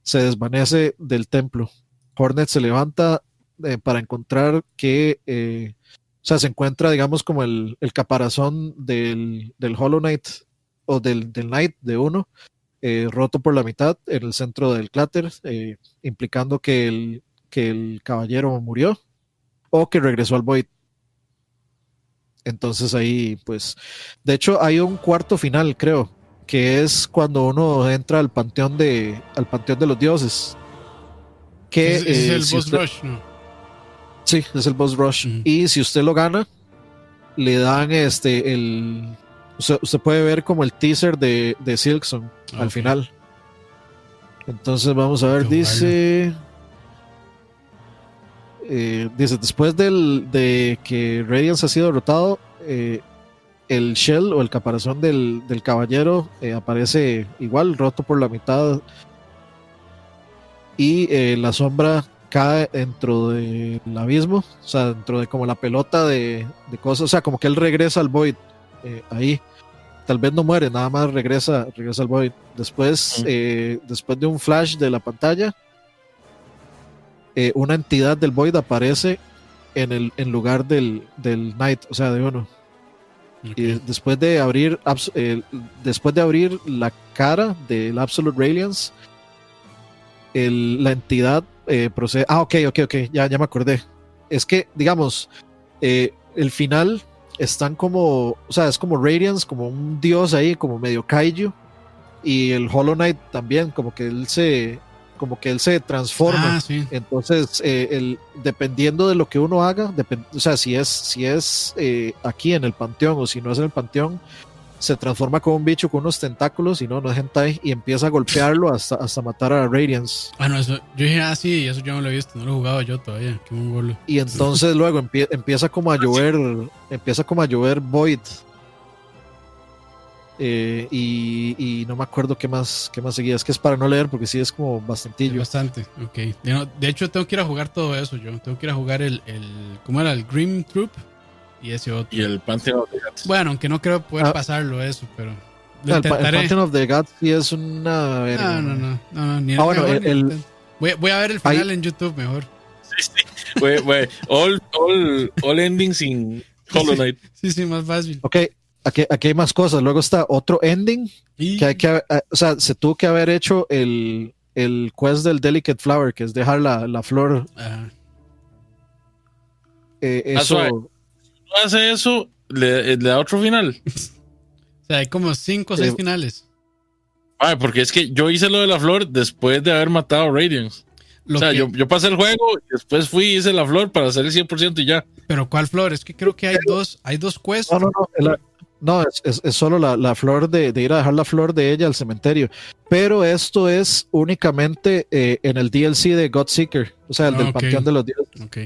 se desvanece del templo. Hornet se levanta eh, para encontrar que, eh, o sea, se encuentra, digamos, como el, el caparazón del, del Hollow Knight o del, del Knight de uno, roto por la mitad en el centro del cráter, implicando que el, que el caballero murió o que regresó al Void. Entonces ahí, pues, de hecho hay un cuarto final, creo, que es cuando uno entra al panteón de, al panteón de los dioses. Que, es eh, el si boss usted- rush, ¿no? Sí, es el boss rush. Y si usted lo gana, le dan este el. Usted, usted puede ver como el teaser de, de Silksong al final. Entonces vamos a ver, dice. Eh, dice, después del, de que Radiance ha sido derrotado, eh, el shell o el caparazón del, del caballero eh, aparece igual, roto por la mitad. Y la sombra cae dentro del abismo, o sea, dentro de como la pelota de, de cosas, o sea, como que él regresa al Void ahí. Tal vez no muere, nada más regresa, regresa al Void. Después, después de un flash de la pantalla, eh, una entidad del Void aparece en el en lugar del, del Knight, o sea, de uno. Y después de abrir eh, después de abrir la cara del Absolute Radiance, el- la entidad eh, procede. Ah, ok, ok, ok, ya, ya me acordé. Es que, digamos, eh, el final están como, o sea, es como Radiance, como un dios ahí, como medio kaiju. Y el Hollow Knight también, como que él se, como que él se transforma. Ah, sí. Entonces, eh, el, dependiendo de lo que uno haga, o sea, si es, si es eh, aquí en el panteón o si no es en el panteón, se transforma como un bicho con unos tentáculos y no, no es hentai y empieza a golpearlo hasta, hasta matar a Radiance. Ah, no, eso. Yo dije, ah, sí, eso yo no lo he visto. No lo he jugado yo todavía. Qué. Y entonces luego empie- empieza como a llover, empieza como a llover Void. Eh, y, y no me acuerdo qué más, qué más seguía. Es que es para no leer porque sí es como Sí, bastantillo. bastante. Ok. De, no- de hecho, tengo que ir a jugar todo eso yo. Tengo que ir a jugar el. el ¿Cómo era? El Grim Troop y ese otro. Y el Pantheon of the Gods. Bueno, aunque no creo poder Ah. pasarlo eso, pero. Lo el, pa- el intentaré. Pantheon of the Gods sí es una verga, No, no, no, no, no, ni Ah, bueno, mejor el- ni el- voy, voy a ver el final en YouTube mejor. Sí, sí. Güey, güey, all, all, all endings in Hollow Knight. Sí, sí, más fácil. Ok, aquí, aquí hay más cosas. Luego está otro ending Y que hay que, haber- eh, o sea, se tuvo que haber hecho el, el quest del Delicate Flower, que es dejar la, la flor. Ajá. eh, Ah, eso, suave. No hace eso, le, le da otro final. O sea, hay como cinco o seis Eh, finales. Ay, porque es que yo hice lo de la flor después de haber matado a Radiance. Lo o sea, que- yo, yo pasé el juego y después fui y hice la flor para hacer el 100% y ya. Pero ¿cuál flor? Es que creo que hay dos, hay dos quests. no, no, no. No, es, es- es solo la, la flor de, de ir a dejar la flor de ella al cementerio. Pero esto es únicamente eh, en el DLC de Godseeker, o sea, el Ah, del ok. Panteón de los Dioses. Ok.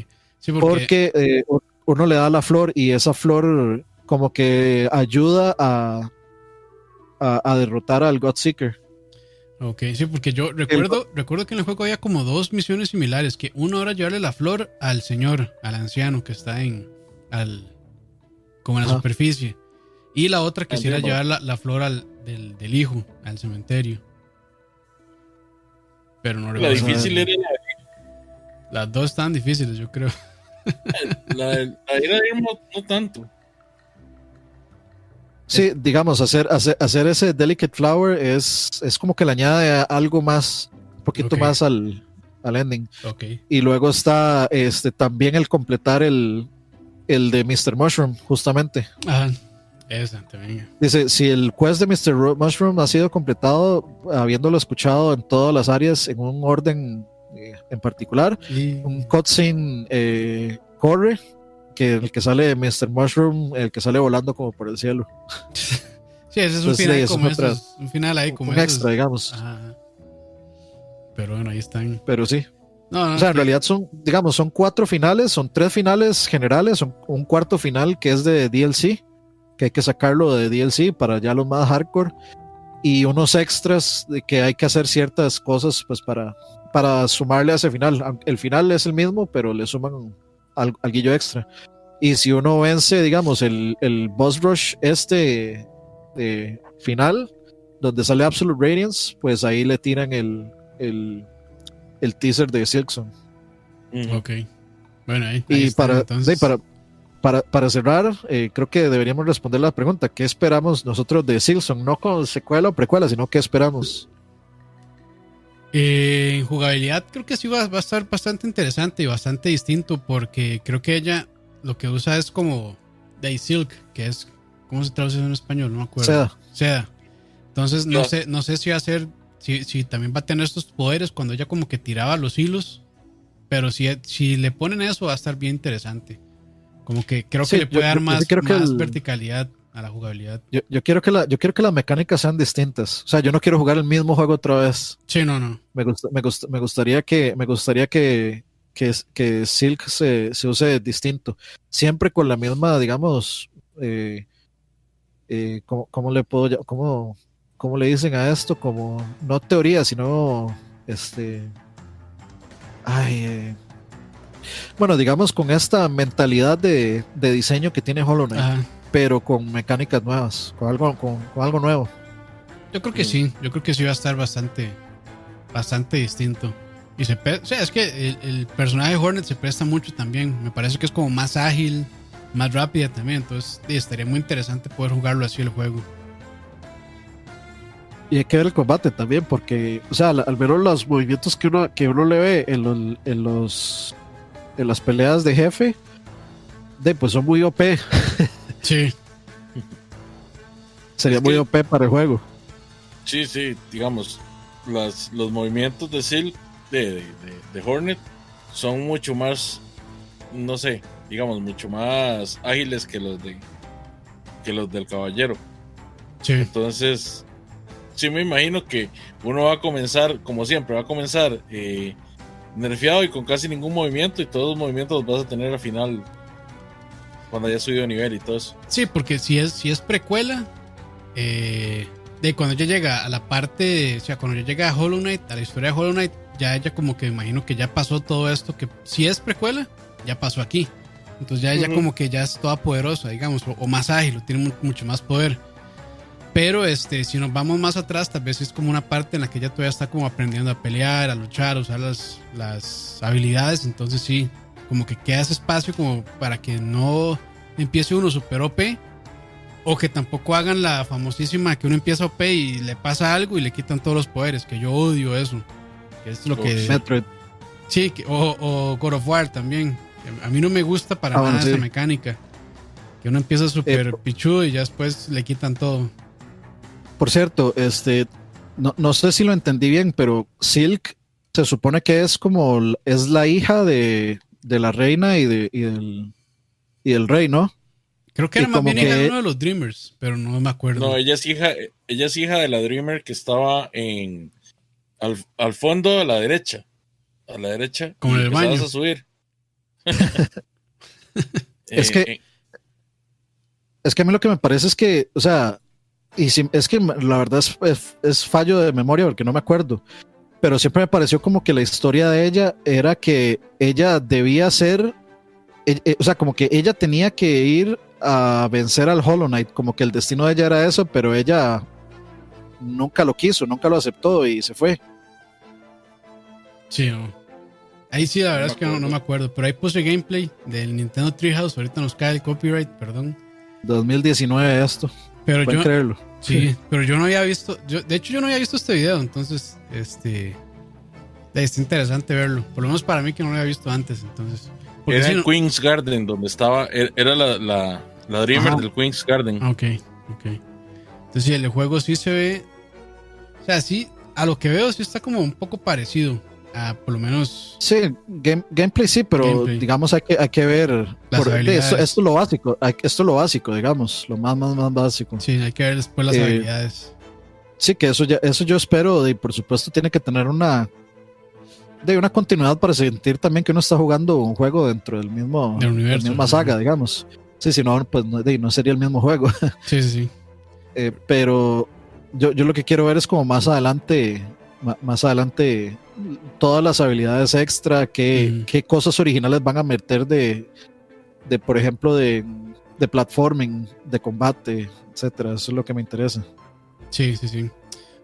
Sí, porque, Porque eh, uno le da la flor y esa flor como que ayuda a, a, a derrotar al Godseeker. ok, sí, porque yo recuerdo, recuerdo que en el juego había como dos misiones similares, que uno era llevarle la flor al señor, al anciano que está en al como en la superficie. Y la otra quisiera llevar la, la flor al- del, del hijo al cementerio. Pero no La recuerdo. difícil era Las dos están difíciles, yo creo. la, la, la de Irma, no tanto. Sí, digamos, hacer, hacer, hacer ese Delicate Flower es, es como que le añade algo más, un poquito más al, al ending. Y luego está este también el completar el, el de Mr. Mushroom, justamente. Ajá. Dice, si el quest de Mr. Ro- Mushroom ha sido completado, habiéndolo escuchado en todas las áreas en un orden eh, en particular, Y, un cutscene eh, corre, que el que sale de Mr. Mushroom, el que sale volando como por el cielo. sí, ese es un Entonces, final sí, como es otra-. Un final ahí como un esos. extra, digamos. Ajá. Pero bueno, ahí están. Pero sí. No, no, O sea, en realidad son, digamos, son cuatro finales, son tres finales generales, son un cuarto final que es de DLC, que hay que sacarlo de DLC para ya los más hardcore, y unos extras de que hay que hacer ciertas cosas pues para, para sumarle a ese final. El final es el mismo, pero le suman al, alguillo extra. Y si uno vence, digamos, el, el boss rush este eh, final, donde sale Absolute Radiance, pues ahí le tiran el, el, el teaser de Silksong. Ujú. Ok. Bueno, ahí. ahí Y están, para, entonces. sí, para, para, para cerrar, eh, creo que deberíamos responder la pregunta: ¿qué esperamos nosotros de Silson? No con secuela o precuela, sino qué esperamos. Eh, en jugabilidad creo que sí va, va a estar bastante interesante y bastante distinto porque creo que ella lo que usa es como Day Silk, que es, ¿cómo se traduce en español? No me acuerdo. Seda. Seda. Entonces no sé, no sé si va a ser, si, si también va a tener estos poderes cuando ella como que tiraba los hilos, pero si, si le ponen eso va a estar bien interesante. Como que creo Sí, que le puede yo- dar yo más, el- verticalidad a la jugabilidad. Yo, yo quiero que la, yo quiero que las mecánicas sean distintas. O sea, yo no quiero jugar el mismo juego otra vez. Sí, no, no. Me, gusta, me, gusta- me gustaría que, me gustaría que, que, que Silk se, se use distinto. Siempre con la misma, digamos, eh, eh, ¿cómo, cómo le puedo cómo, cómo le dicen a esto? Como, no teoría, sino este. Ay, eh, bueno, digamos con esta mentalidad de, de diseño que tiene Hollow Knight, Ajá. pero con mecánicas nuevas, con algo, con, con algo nuevo. Yo creo que sí, yo creo que sí va a estar bastante, bastante distinto. Y se o sea, es que el, el personaje de Hornet se presta mucho también. Me parece que es como más ágil, más rápida también. Entonces, sí, estaría muy interesante poder jugarlo así el juego. Y hay que ver el combate también, porque, o sea, al, al ver los movimientos que uno, que uno le ve en los, en los en las peleas de jefe, de, pues son muy OP. Sí, Sería Es muy que- OP para el juego. Sí, sí, digamos, las, los movimientos de Silk, de, de, de- de Hornet, son mucho más, no sé, digamos, mucho más ágiles que los de que los del caballero. sí. Entonces, sí me imagino que uno va a comenzar, como siempre, va a comenzar eh, nerfeado y con casi ningún movimiento, y todos los movimientos los vas a tener al final, cuando haya subido de nivel y todo eso. Sí, porque si es, si es precuela, eh, de cuando ella llega a la parte, o sea, cuando ella llega a Hollow Knight, a la historia de Hollow Knight, ya ella como que imagino que ya pasó todo esto, que si es precuela, ya pasó aquí. Entonces ya ella como que ya es toda poderosa, digamos, o, o más ágil, o tiene mu- mucho más poder. Pero este, si nos vamos más atrás, tal vez es como una parte en la que ella todavía está como aprendiendo a pelear, a luchar, a usar las, las habilidades. Entonces sí, como que queda ese espacio como para que no empiece uno super OP o que tampoco hagan la famosísima que uno empieza OP y le pasa algo y le quitan todos los poderes, que yo odio eso. Que es lo Oh, que... Metroid. Sí, que- o, o God of War también. A mí no me gusta para Ah, nada sí. esa mecánica. Que uno empieza súper Eh, pichudo y ya después le quitan todo. Por cierto, este, no, no sé si lo entendí bien, pero Silk se supone que es como, es la hija de, de la reina y, de, y, del, y del rey, ¿no? Creo que y era más como bien hija de uno de los Dreamers, pero no me acuerdo. No, ella es hija, ella es hija de la Dreamer que estaba en al, al fondo a la derecha. A la derecha. Como en y el baño. a subir. Es Eh, que- eh, Es que a mí lo que me parece es que, o sea, y si- es que la verdad es, es- es fallo de memoria porque no me acuerdo, pero siempre me pareció como que la historia de ella era que ella debía ser, e- e- o sea, como que ella tenía que ir a vencer al Hollow Knight, como que el destino de ella era eso, pero ella nunca lo quiso, nunca lo aceptó y se fue. Sí, no. Ahí sí, la verdad es que no, no me acuerdo, pero ahí puse gameplay del Nintendo Treehouse, ahorita nos cae el copyright, perdón. 2019 esto. Pero Pueden yo, creerlo. sí, pero yo no había visto, yo, de hecho yo no había visto este video, entonces, este, es interesante verlo, por lo menos para mí que no lo había visto antes, entonces. Era en no- Queen's Garden, donde estaba. er- Era la, la, la Dreamer Ajá. del Queen's Garden. Ah, Ok, ok. Entonces sí, el juego sí se ve, o sea, sí, a lo que veo sí está como un poco parecido por lo menos, Sí, game- gameplay sí, pero Gameplay. digamos hay que, hay que ver. Por- esto, esto es lo básico, esto es lo básico, digamos, lo más, más, más básico. sí, hay que ver después las Eh, habilidades. Sí, que eso ya, eso yo espero, y por supuesto tiene que tener una de una continuidad para sentir también que uno está jugando un juego dentro del mismo Del universo, la misma saga, digamos. Sí, si no, pues no, no sería el mismo juego. Sí, sí, sí. Eh, pero yo, yo lo que quiero ver es como más adelante, más adelante, todas las habilidades extra, qué, qué cosas originales van a meter de, de por ejemplo, de, de platforming, de combate, etcétera. Eso es lo que me interesa. Sí, sí, sí.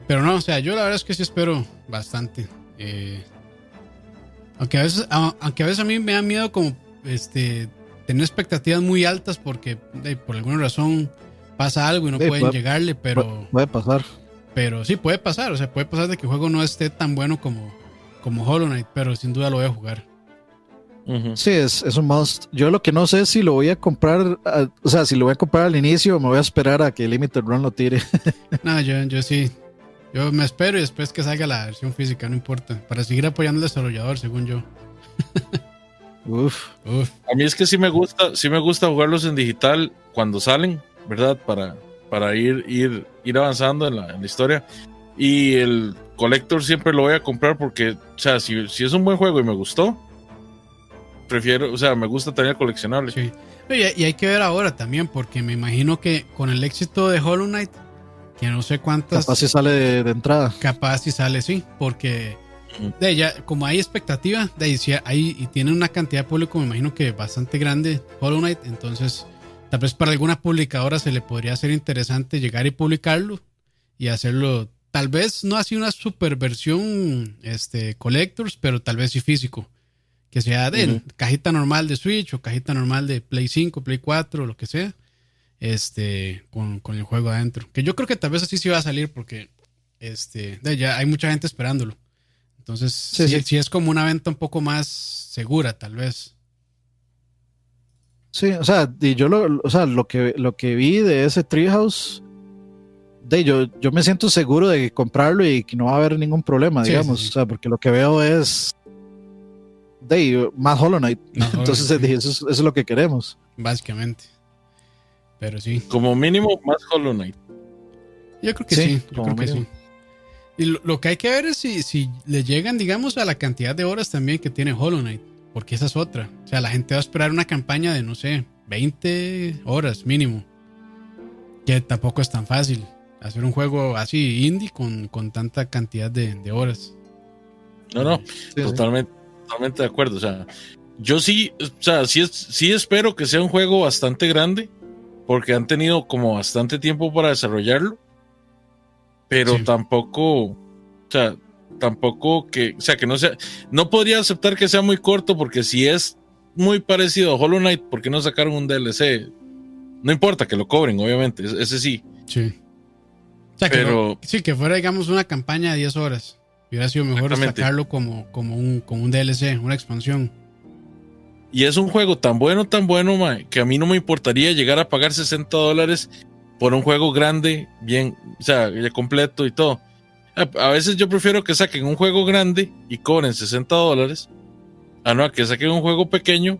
Pero no, o sea, yo la verdad es que sí espero bastante. Eh, aunque, a veces, a- aunque a veces a mí me da miedo como este tener expectativas muy altas porque por alguna razón pasa algo y no Sí, pueden puede- llegarle, pero, Pu- Puede pasar. Pero sí puede pasar. O sea, puede pasar de que el juego no esté tan bueno como, como Hollow Knight, pero sin duda lo voy a jugar. Sí, es, es un must. Yo lo que no sé es si lo voy a comprar, a- o sea, si lo voy a comprar al inicio o me voy a esperar a que Limited Run lo tire. No, yo, yo sí. Yo me espero y después que salga la versión física, no importa. Para seguir apoyando al desarrollador, según yo. Uf. Uf. A mí es que sí me gusta, sí me gusta jugarlos en digital cuando salen, ¿verdad? Para, para ir, ir, ir avanzando en la, en la historia. Y el Collector siempre lo voy a comprar porque, o sea, si, si es un buen juego y me gustó, prefiero, o sea, me gusta tener el coleccionable. Sí. Y, y hay que ver ahora también, porque me imagino que con el éxito de Hollow Knight, que no sé cuántas Capaz si sale de, de entrada. capaz si sale, sí, porque de ella, como hay expectativa, de ahí, si hay, y tiene una cantidad de público, me imagino que bastante grande Hollow Knight, entonces tal vez para alguna publicadora se le podría hacer interesante llegar y publicarlo y hacerlo, tal vez no así una super versión este, collectors, pero tal vez sí físico. Que sea de cajita normal de Switch o cajita normal de Play 5, Play 4, lo que sea. Este, con, con el juego adentro. Que yo creo que tal vez así sí va a salir porque este, de ya hay mucha gente esperándolo. Entonces, sí, Sí, sí, sí. es como una venta un poco más segura, tal vez. Sí, o sea, y yo lo, o sea, lo que lo que vi de ese Treehouse, de yo, yo me siento seguro de comprarlo y que no va a haber ningún problema, Sí, digamos. sí, sí. O sea, porque lo que veo es de más Hollow Knight. Hollow Entonces Knight, dije, eso es, eso es lo que queremos. Básicamente. Pero sí. Como mínimo, más Hollow Knight. Yo creo que Sí, sí, yo como creo que sí. Y lo, lo que hay que ver es si, si le llegan, digamos, a la cantidad de horas también que tiene Hollow Knight. Porque esa es otra. O sea, la gente va a esperar una campaña de, no sé, 20 horas mínimo. Que tampoco es tan fácil. Hacer un juego así indie con, con tanta cantidad de, de horas. No, no, Sí, sí. totalmente, totalmente de acuerdo. O sea, yo sí, o sea, sí, sí espero que sea un juego bastante grande, porque han tenido como bastante tiempo para desarrollarlo, pero Sí. tampoco, o sea, tampoco que, o sea, que no sea, no podría aceptar que sea muy corto, porque si es muy parecido a Hollow Knight, ¿por qué no sacaron un DLC? No importa que lo cobren, obviamente, ese- sí, Sí. O sea, que Pero- no- sí, que fuera, digamos, una campaña de 10 horas. Hubiera sido mejor sacarlo como, como, un, como un DLC, una expansión. Y es un juego tan bueno, tan bueno, mae, que a mí no me importaría llegar a pagar 60 dólares por un juego grande, bien, o sea, completo y todo. A, a veces yo prefiero que saquen un juego grande y cobren 60 dólares, a no a que saquen un juego pequeño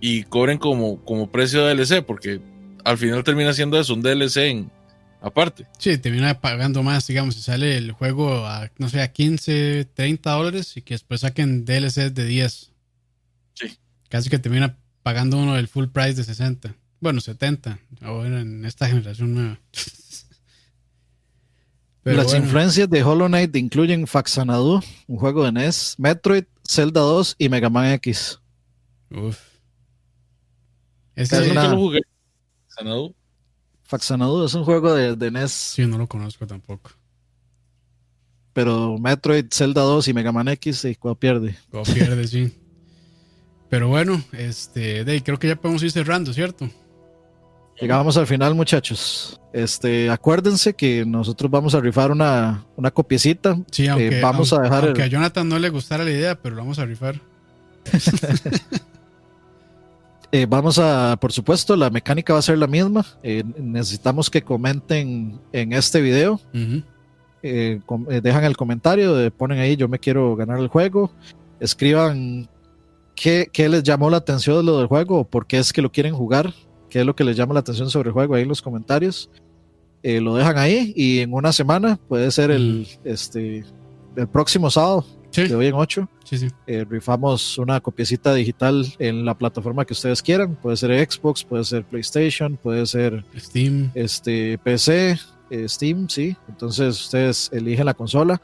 y cobren como, como precio de DLC, porque al final termina siendo eso, un DLC en, aparte. Sí, termina pagando más, digamos, si sale el juego a, no sé, a 15, 30 dólares y que después saquen DLCs de 10. Sí. Casi que termina pagando uno el full price de 60. Bueno, 70. Ahora en esta generación nueva. Pero Las bueno, influencias de Hollow Knight incluyen Faxanadu, un juego de NES, Metroid, Zelda 2 y Mega Man X. uf. Es Ese, Nunca una- lo jugué. Xanadu. Faxanadu es un juego de, de NES, Sí, no lo conozco tampoco. pero Metroid, Zelda 2 y Mega Man X, y cuando pierde. Como pierde, sí. Pero bueno, este, de creo que ya podemos ir cerrando, ¿cierto? Llegamos al final, muchachos. Este, acuérdense que nosotros vamos a rifar una, una copiecita. Sí, aunque, Eh, vamos aunque- a dejar el- aunque a Jonathan no le gustara la idea, pero lo vamos a rifar. Eh, vamos a, por supuesto, la mecánica va a ser la misma. Eh, necesitamos que comenten en este video. Com- dejan el comentario, ponen ahí yo me quiero ganar el juego, escriban qué, qué les llamó la atención de lo del juego o por qué es que lo quieren jugar, qué es lo que les llama la atención sobre el juego ahí en los comentarios. Eh, lo dejan ahí y en una semana puede ser el, este, el próximo sábado, Sí, de hoy en 8, sí, sí. eh, rifamos una copiecita digital en la plataforma que ustedes quieran. Puede ser Xbox, puede ser PlayStation, puede ser Steam. este PC, eh, Steam, sí. Entonces ustedes eligen la consola.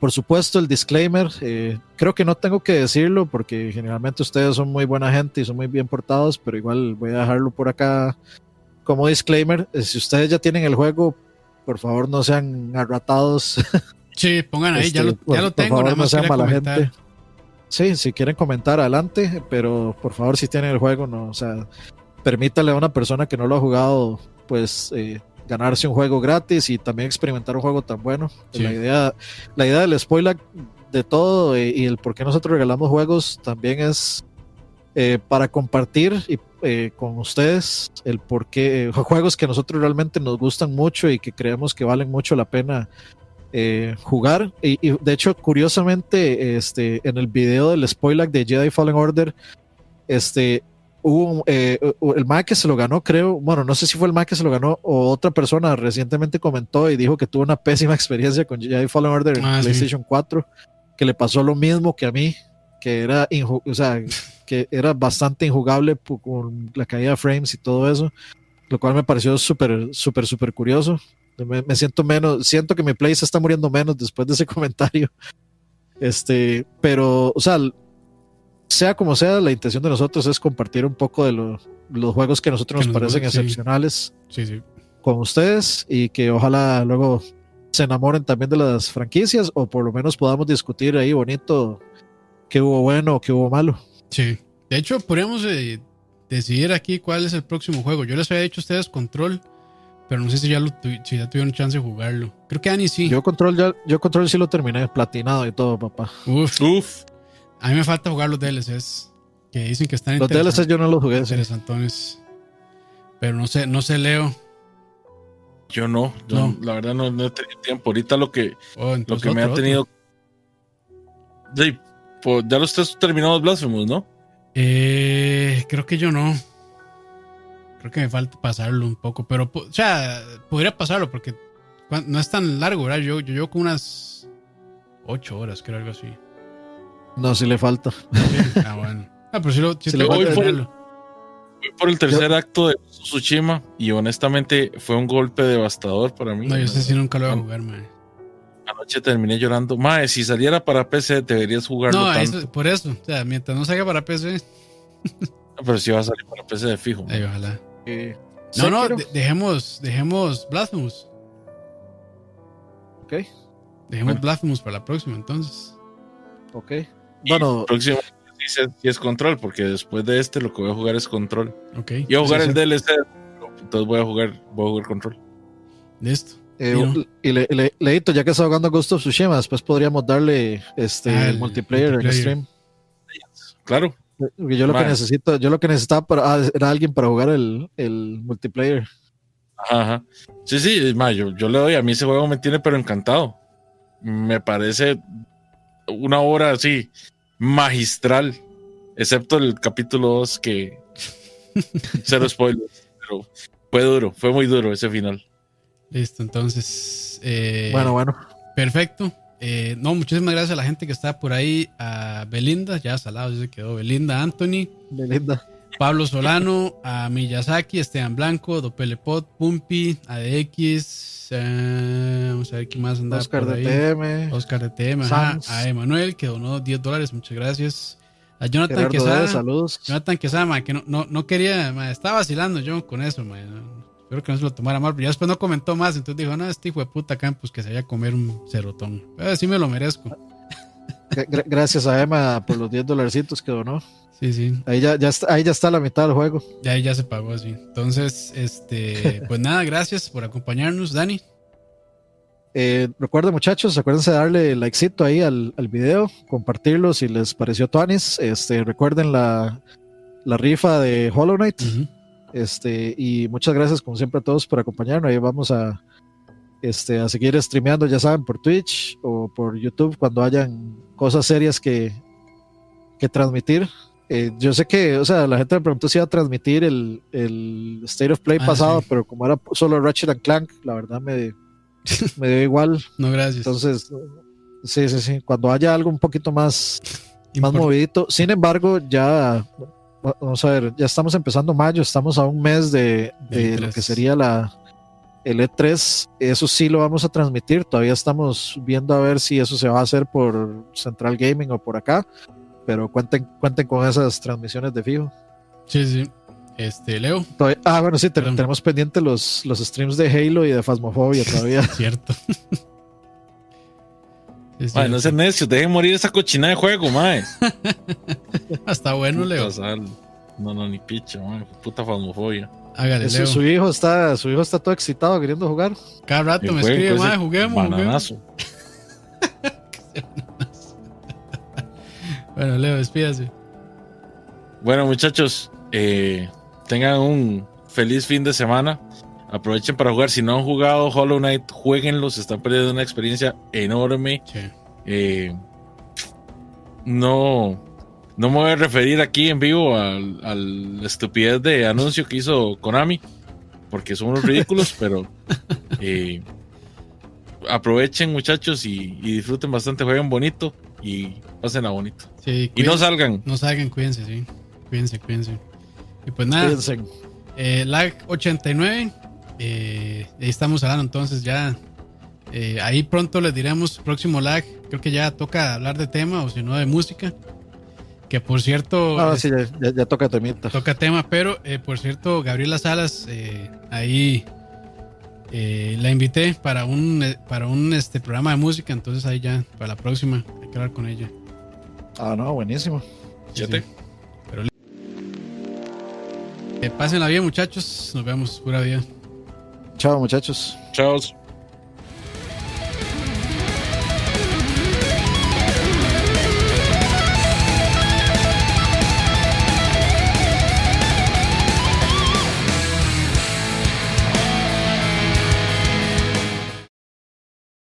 Por supuesto, el disclaimer, eh, creo que no tengo que decirlo porque generalmente ustedes son muy buena gente y son muy bien portados, pero igual voy a dejarlo por acá como disclaimer. Eh, si ustedes ya tienen el juego, por favor no sean arratados. Sí, pongan ahí, ya, Este, lo, por- ya lo por tengo, favor, nada no sean mala comentar. gente. Sí, si quieren comentar, adelante, pero por favor, si tienen el juego, no, o sea, permítale a una persona que no lo ha jugado, pues, eh, ganarse un juego gratis y también experimentar un juego tan bueno. Sí. La idea, la idea del spoiler de todo eh, y el por qué nosotros regalamos juegos también es eh, para compartir y, eh, con ustedes el por qué juegos que nosotros realmente nos gustan mucho y que creemos que valen mucho la pena jugar. Y, y, de hecho, curiosamente, este, en el video del spoiler de Jedi Fallen Order, este, hubo un- eh, el Mac que se lo ganó, creo, bueno, no sé si fue el Mac que se lo ganó o otra persona recientemente comentó y dijo que tuvo una pésima experiencia con Jedi Fallen Order en Ah, sí. PlayStation 4, que le pasó lo mismo que a mí, que era, o sea, que era bastante injugable con la caída de frames y todo eso, lo cual me pareció súper, súper, súper curioso. Me, me siento menos, siento que mi play se está muriendo menos después de ese comentario. Este, pero, o sea, sea como sea, la intención de nosotros es compartir un poco de lo- los juegos que a nosotros Que nos nos parecen excepcionales Sí, sí. con ustedes y que ojalá luego se enamoren también de las franquicias o por lo menos podamos discutir ahí bonito qué hubo bueno o qué hubo malo. Sí. De hecho, podríamos eh, decidir aquí cuál es el próximo juego. Yo les había dicho a ustedes Control, pero no sé si ya, lo tu- si ya tuvieron chance de jugarlo. Creo que Ani sí. Yo control ya, yo control sí lo terminé, platinado y todo, papá. Uf, Uf, a mí me falta jugar los DLCs, que dicen que están Los DLCs yo no los jugué. sí. interesantones. Pero no sé, no sé, Leo. yo no, yo No. la verdad no, no he tenido tiempo. Ahorita lo que, Oh, lo que me otro, ha tenido. Sí, pues, ya los tres terminados Blasphemous, ¿no? Eh, creo que yo no. Creo que me falta pasarlo un poco, pero, o sea, podría pasarlo porque no es tan largo, ¿verdad? Yo, yo llevo como unas 8 horas, creo, algo así. No, sí le falta. Sí, ah, bueno. Ah, pero sí, lo, sí Se tengo le falta- terminarlo. Fui por el tercer acto de Tsushima y honestamente fue un golpe devastador para mí. No, yo sé si nunca lo voy a jugar, man. Anoche terminé llorando. Mae, si saliera para PC deberías jugarlo No, tanto. eso- por eso. O sea, mientras no salga para PC, Pero si va a salir para PC de fijo. ay, ojalá. Eh, No, no, de- dejemos, dejemos Blasphemous. ok, Dejemos Bueno. Blasphemous para la próxima, entonces. ok. Y Bueno, próximo sí, sí, sí es control, porque después de este lo que voy a jugar es control. Ok. Y a jugar Sí, el sí. DLC, entonces voy a jugar, voy a jugar control. Listo. eh, y le, le- Leito, ya que está jugando Ghost of Tsushima, después podríamos darle este Ah, el multiplayer, multiplayer. en stream. Claro, yo lo que necesito, yo lo que necesitaba para, ah, era alguien para jugar el, el multiplayer. Ajá, ajá. Sí, sí, ma, yo, yo le doy, a mí ese juego me tiene pero encantado. Me parece una obra así magistral, excepto el capítulo 2 que cero spoilers, pero fue duro, fue muy duro ese final. Listo, entonces. eh, bueno, bueno. Perfecto. Eh, no, muchísimas gracias a la gente que está por ahí. A Belinda, ya salado, ya se quedó. Belinda, Anthony, Belinda. Pablo Solano, a Miyazaki, Esteban Blanco, Dopelepot, Pumpi, ADX. eh, vamos a ver quién más anda Oscar por ahí. de TM. Oscar de TM, ajá, a Emanuel que donó 10 dólares, muchas gracias. A Jonathan Gerardo Quesada. Saludos. Jonathan Quesada, que no, no, no quería, ma, estaba vacilando yo con eso, espero que no se lo tomara mal, pero ya después no comentó más, entonces dijo, no, este hijo de puta Campos que se vaya a comer un cerotón. Pero sí me lo merezco. Gra- gra- Gracias a Emma por los 10 dolarcitos que donó. Sí, sí. Ahí ya, ya está, ahí ya está la mitad del juego. Ya ahí ya se pagó así. Entonces, este, pues nada, gracias por acompañarnos, Dani. Eh, recuerden, muchachos, acuérdense de darle likecito ahí al, al video, compartirlo si les pareció Tuanis. Este, recuerden la, la rifa de Hollow Knight. Este, y muchas gracias, como siempre, a todos por acompañarnos. Ahí vamos a, este, a seguir streameando, ya saben, por Twitch o por YouTube cuando hayan cosas serias que, que transmitir. Eh, yo sé que, o sea, la gente me preguntó si iba a transmitir el, el State of Play Ah, pasado, sí. pero como era solo Ratchet and Clank, la verdad me, me dio igual. No, gracias. Entonces, sí, sí, sí. Cuando haya algo un poquito más, más Import- movidito. Sin embargo, ya, vamos a ver, ya estamos empezando mayo, estamos a un mes de, de lo E3. que sería la el E3. Eso sí lo vamos a transmitir. Todavía estamos viendo a ver si eso se va a hacer por Central Gaming o por acá. Pero cuenten, cuenten con esas transmisiones de fijo. Sí, sí. Este, Leo, Todavía- ah, bueno, sí, te- tenemos pendiente los, los streams de Halo y de Phasmophobia todavía. cierto. Mae, no sean necios, dejen morir esa cochina de juego, mae. Hasta bueno, Leo. Sal. No, no, ni picha, mae. Puta fasmofobia. Hágale, Su, hijo está, su hijo está todo excitado queriendo jugar. Cada rato me escribe, ese madre, juguemos, juguemos. Bananazo. Bueno, Leo, despídase. Bueno, muchachos, eh, tengan un feliz fin de semana. Aprovechen para jugar. Si no han jugado Hollow Knight, jueguenlo. Se están perdiendo una experiencia enorme. Sí. Eh, no, no me voy a referir aquí en vivo al, al estupidez de anuncio que hizo Konami, porque son unos ridículos, pero eh, aprovechen muchachos y, y disfruten bastante, jueguen bonito y pasen a bonito. Sí, Y no salgan. No salgan, cuídense, sí. Cuídense, cuídense. Y pues nada, Cuídense. eh, lag 89. eh, ahí estamos hablando entonces ya. eh, ahí pronto les diremos próximo lag. Creo que ya toca hablar de tema o si no de música. Que por cierto, Ah, es- sí, ya, ya- ya toca temita. toca tema, pero eh, por cierto, Gabriela Salas, eh, ahí eh, la invité para un, para un este, programa de música. Entonces ahí ya, para la próxima, hay que hablar con ella. Ah, no, buenísimo. Chete. Eh, pásenla bien, muchachos. Nos vemos. Pura vida. Chao, muchachos. Chao.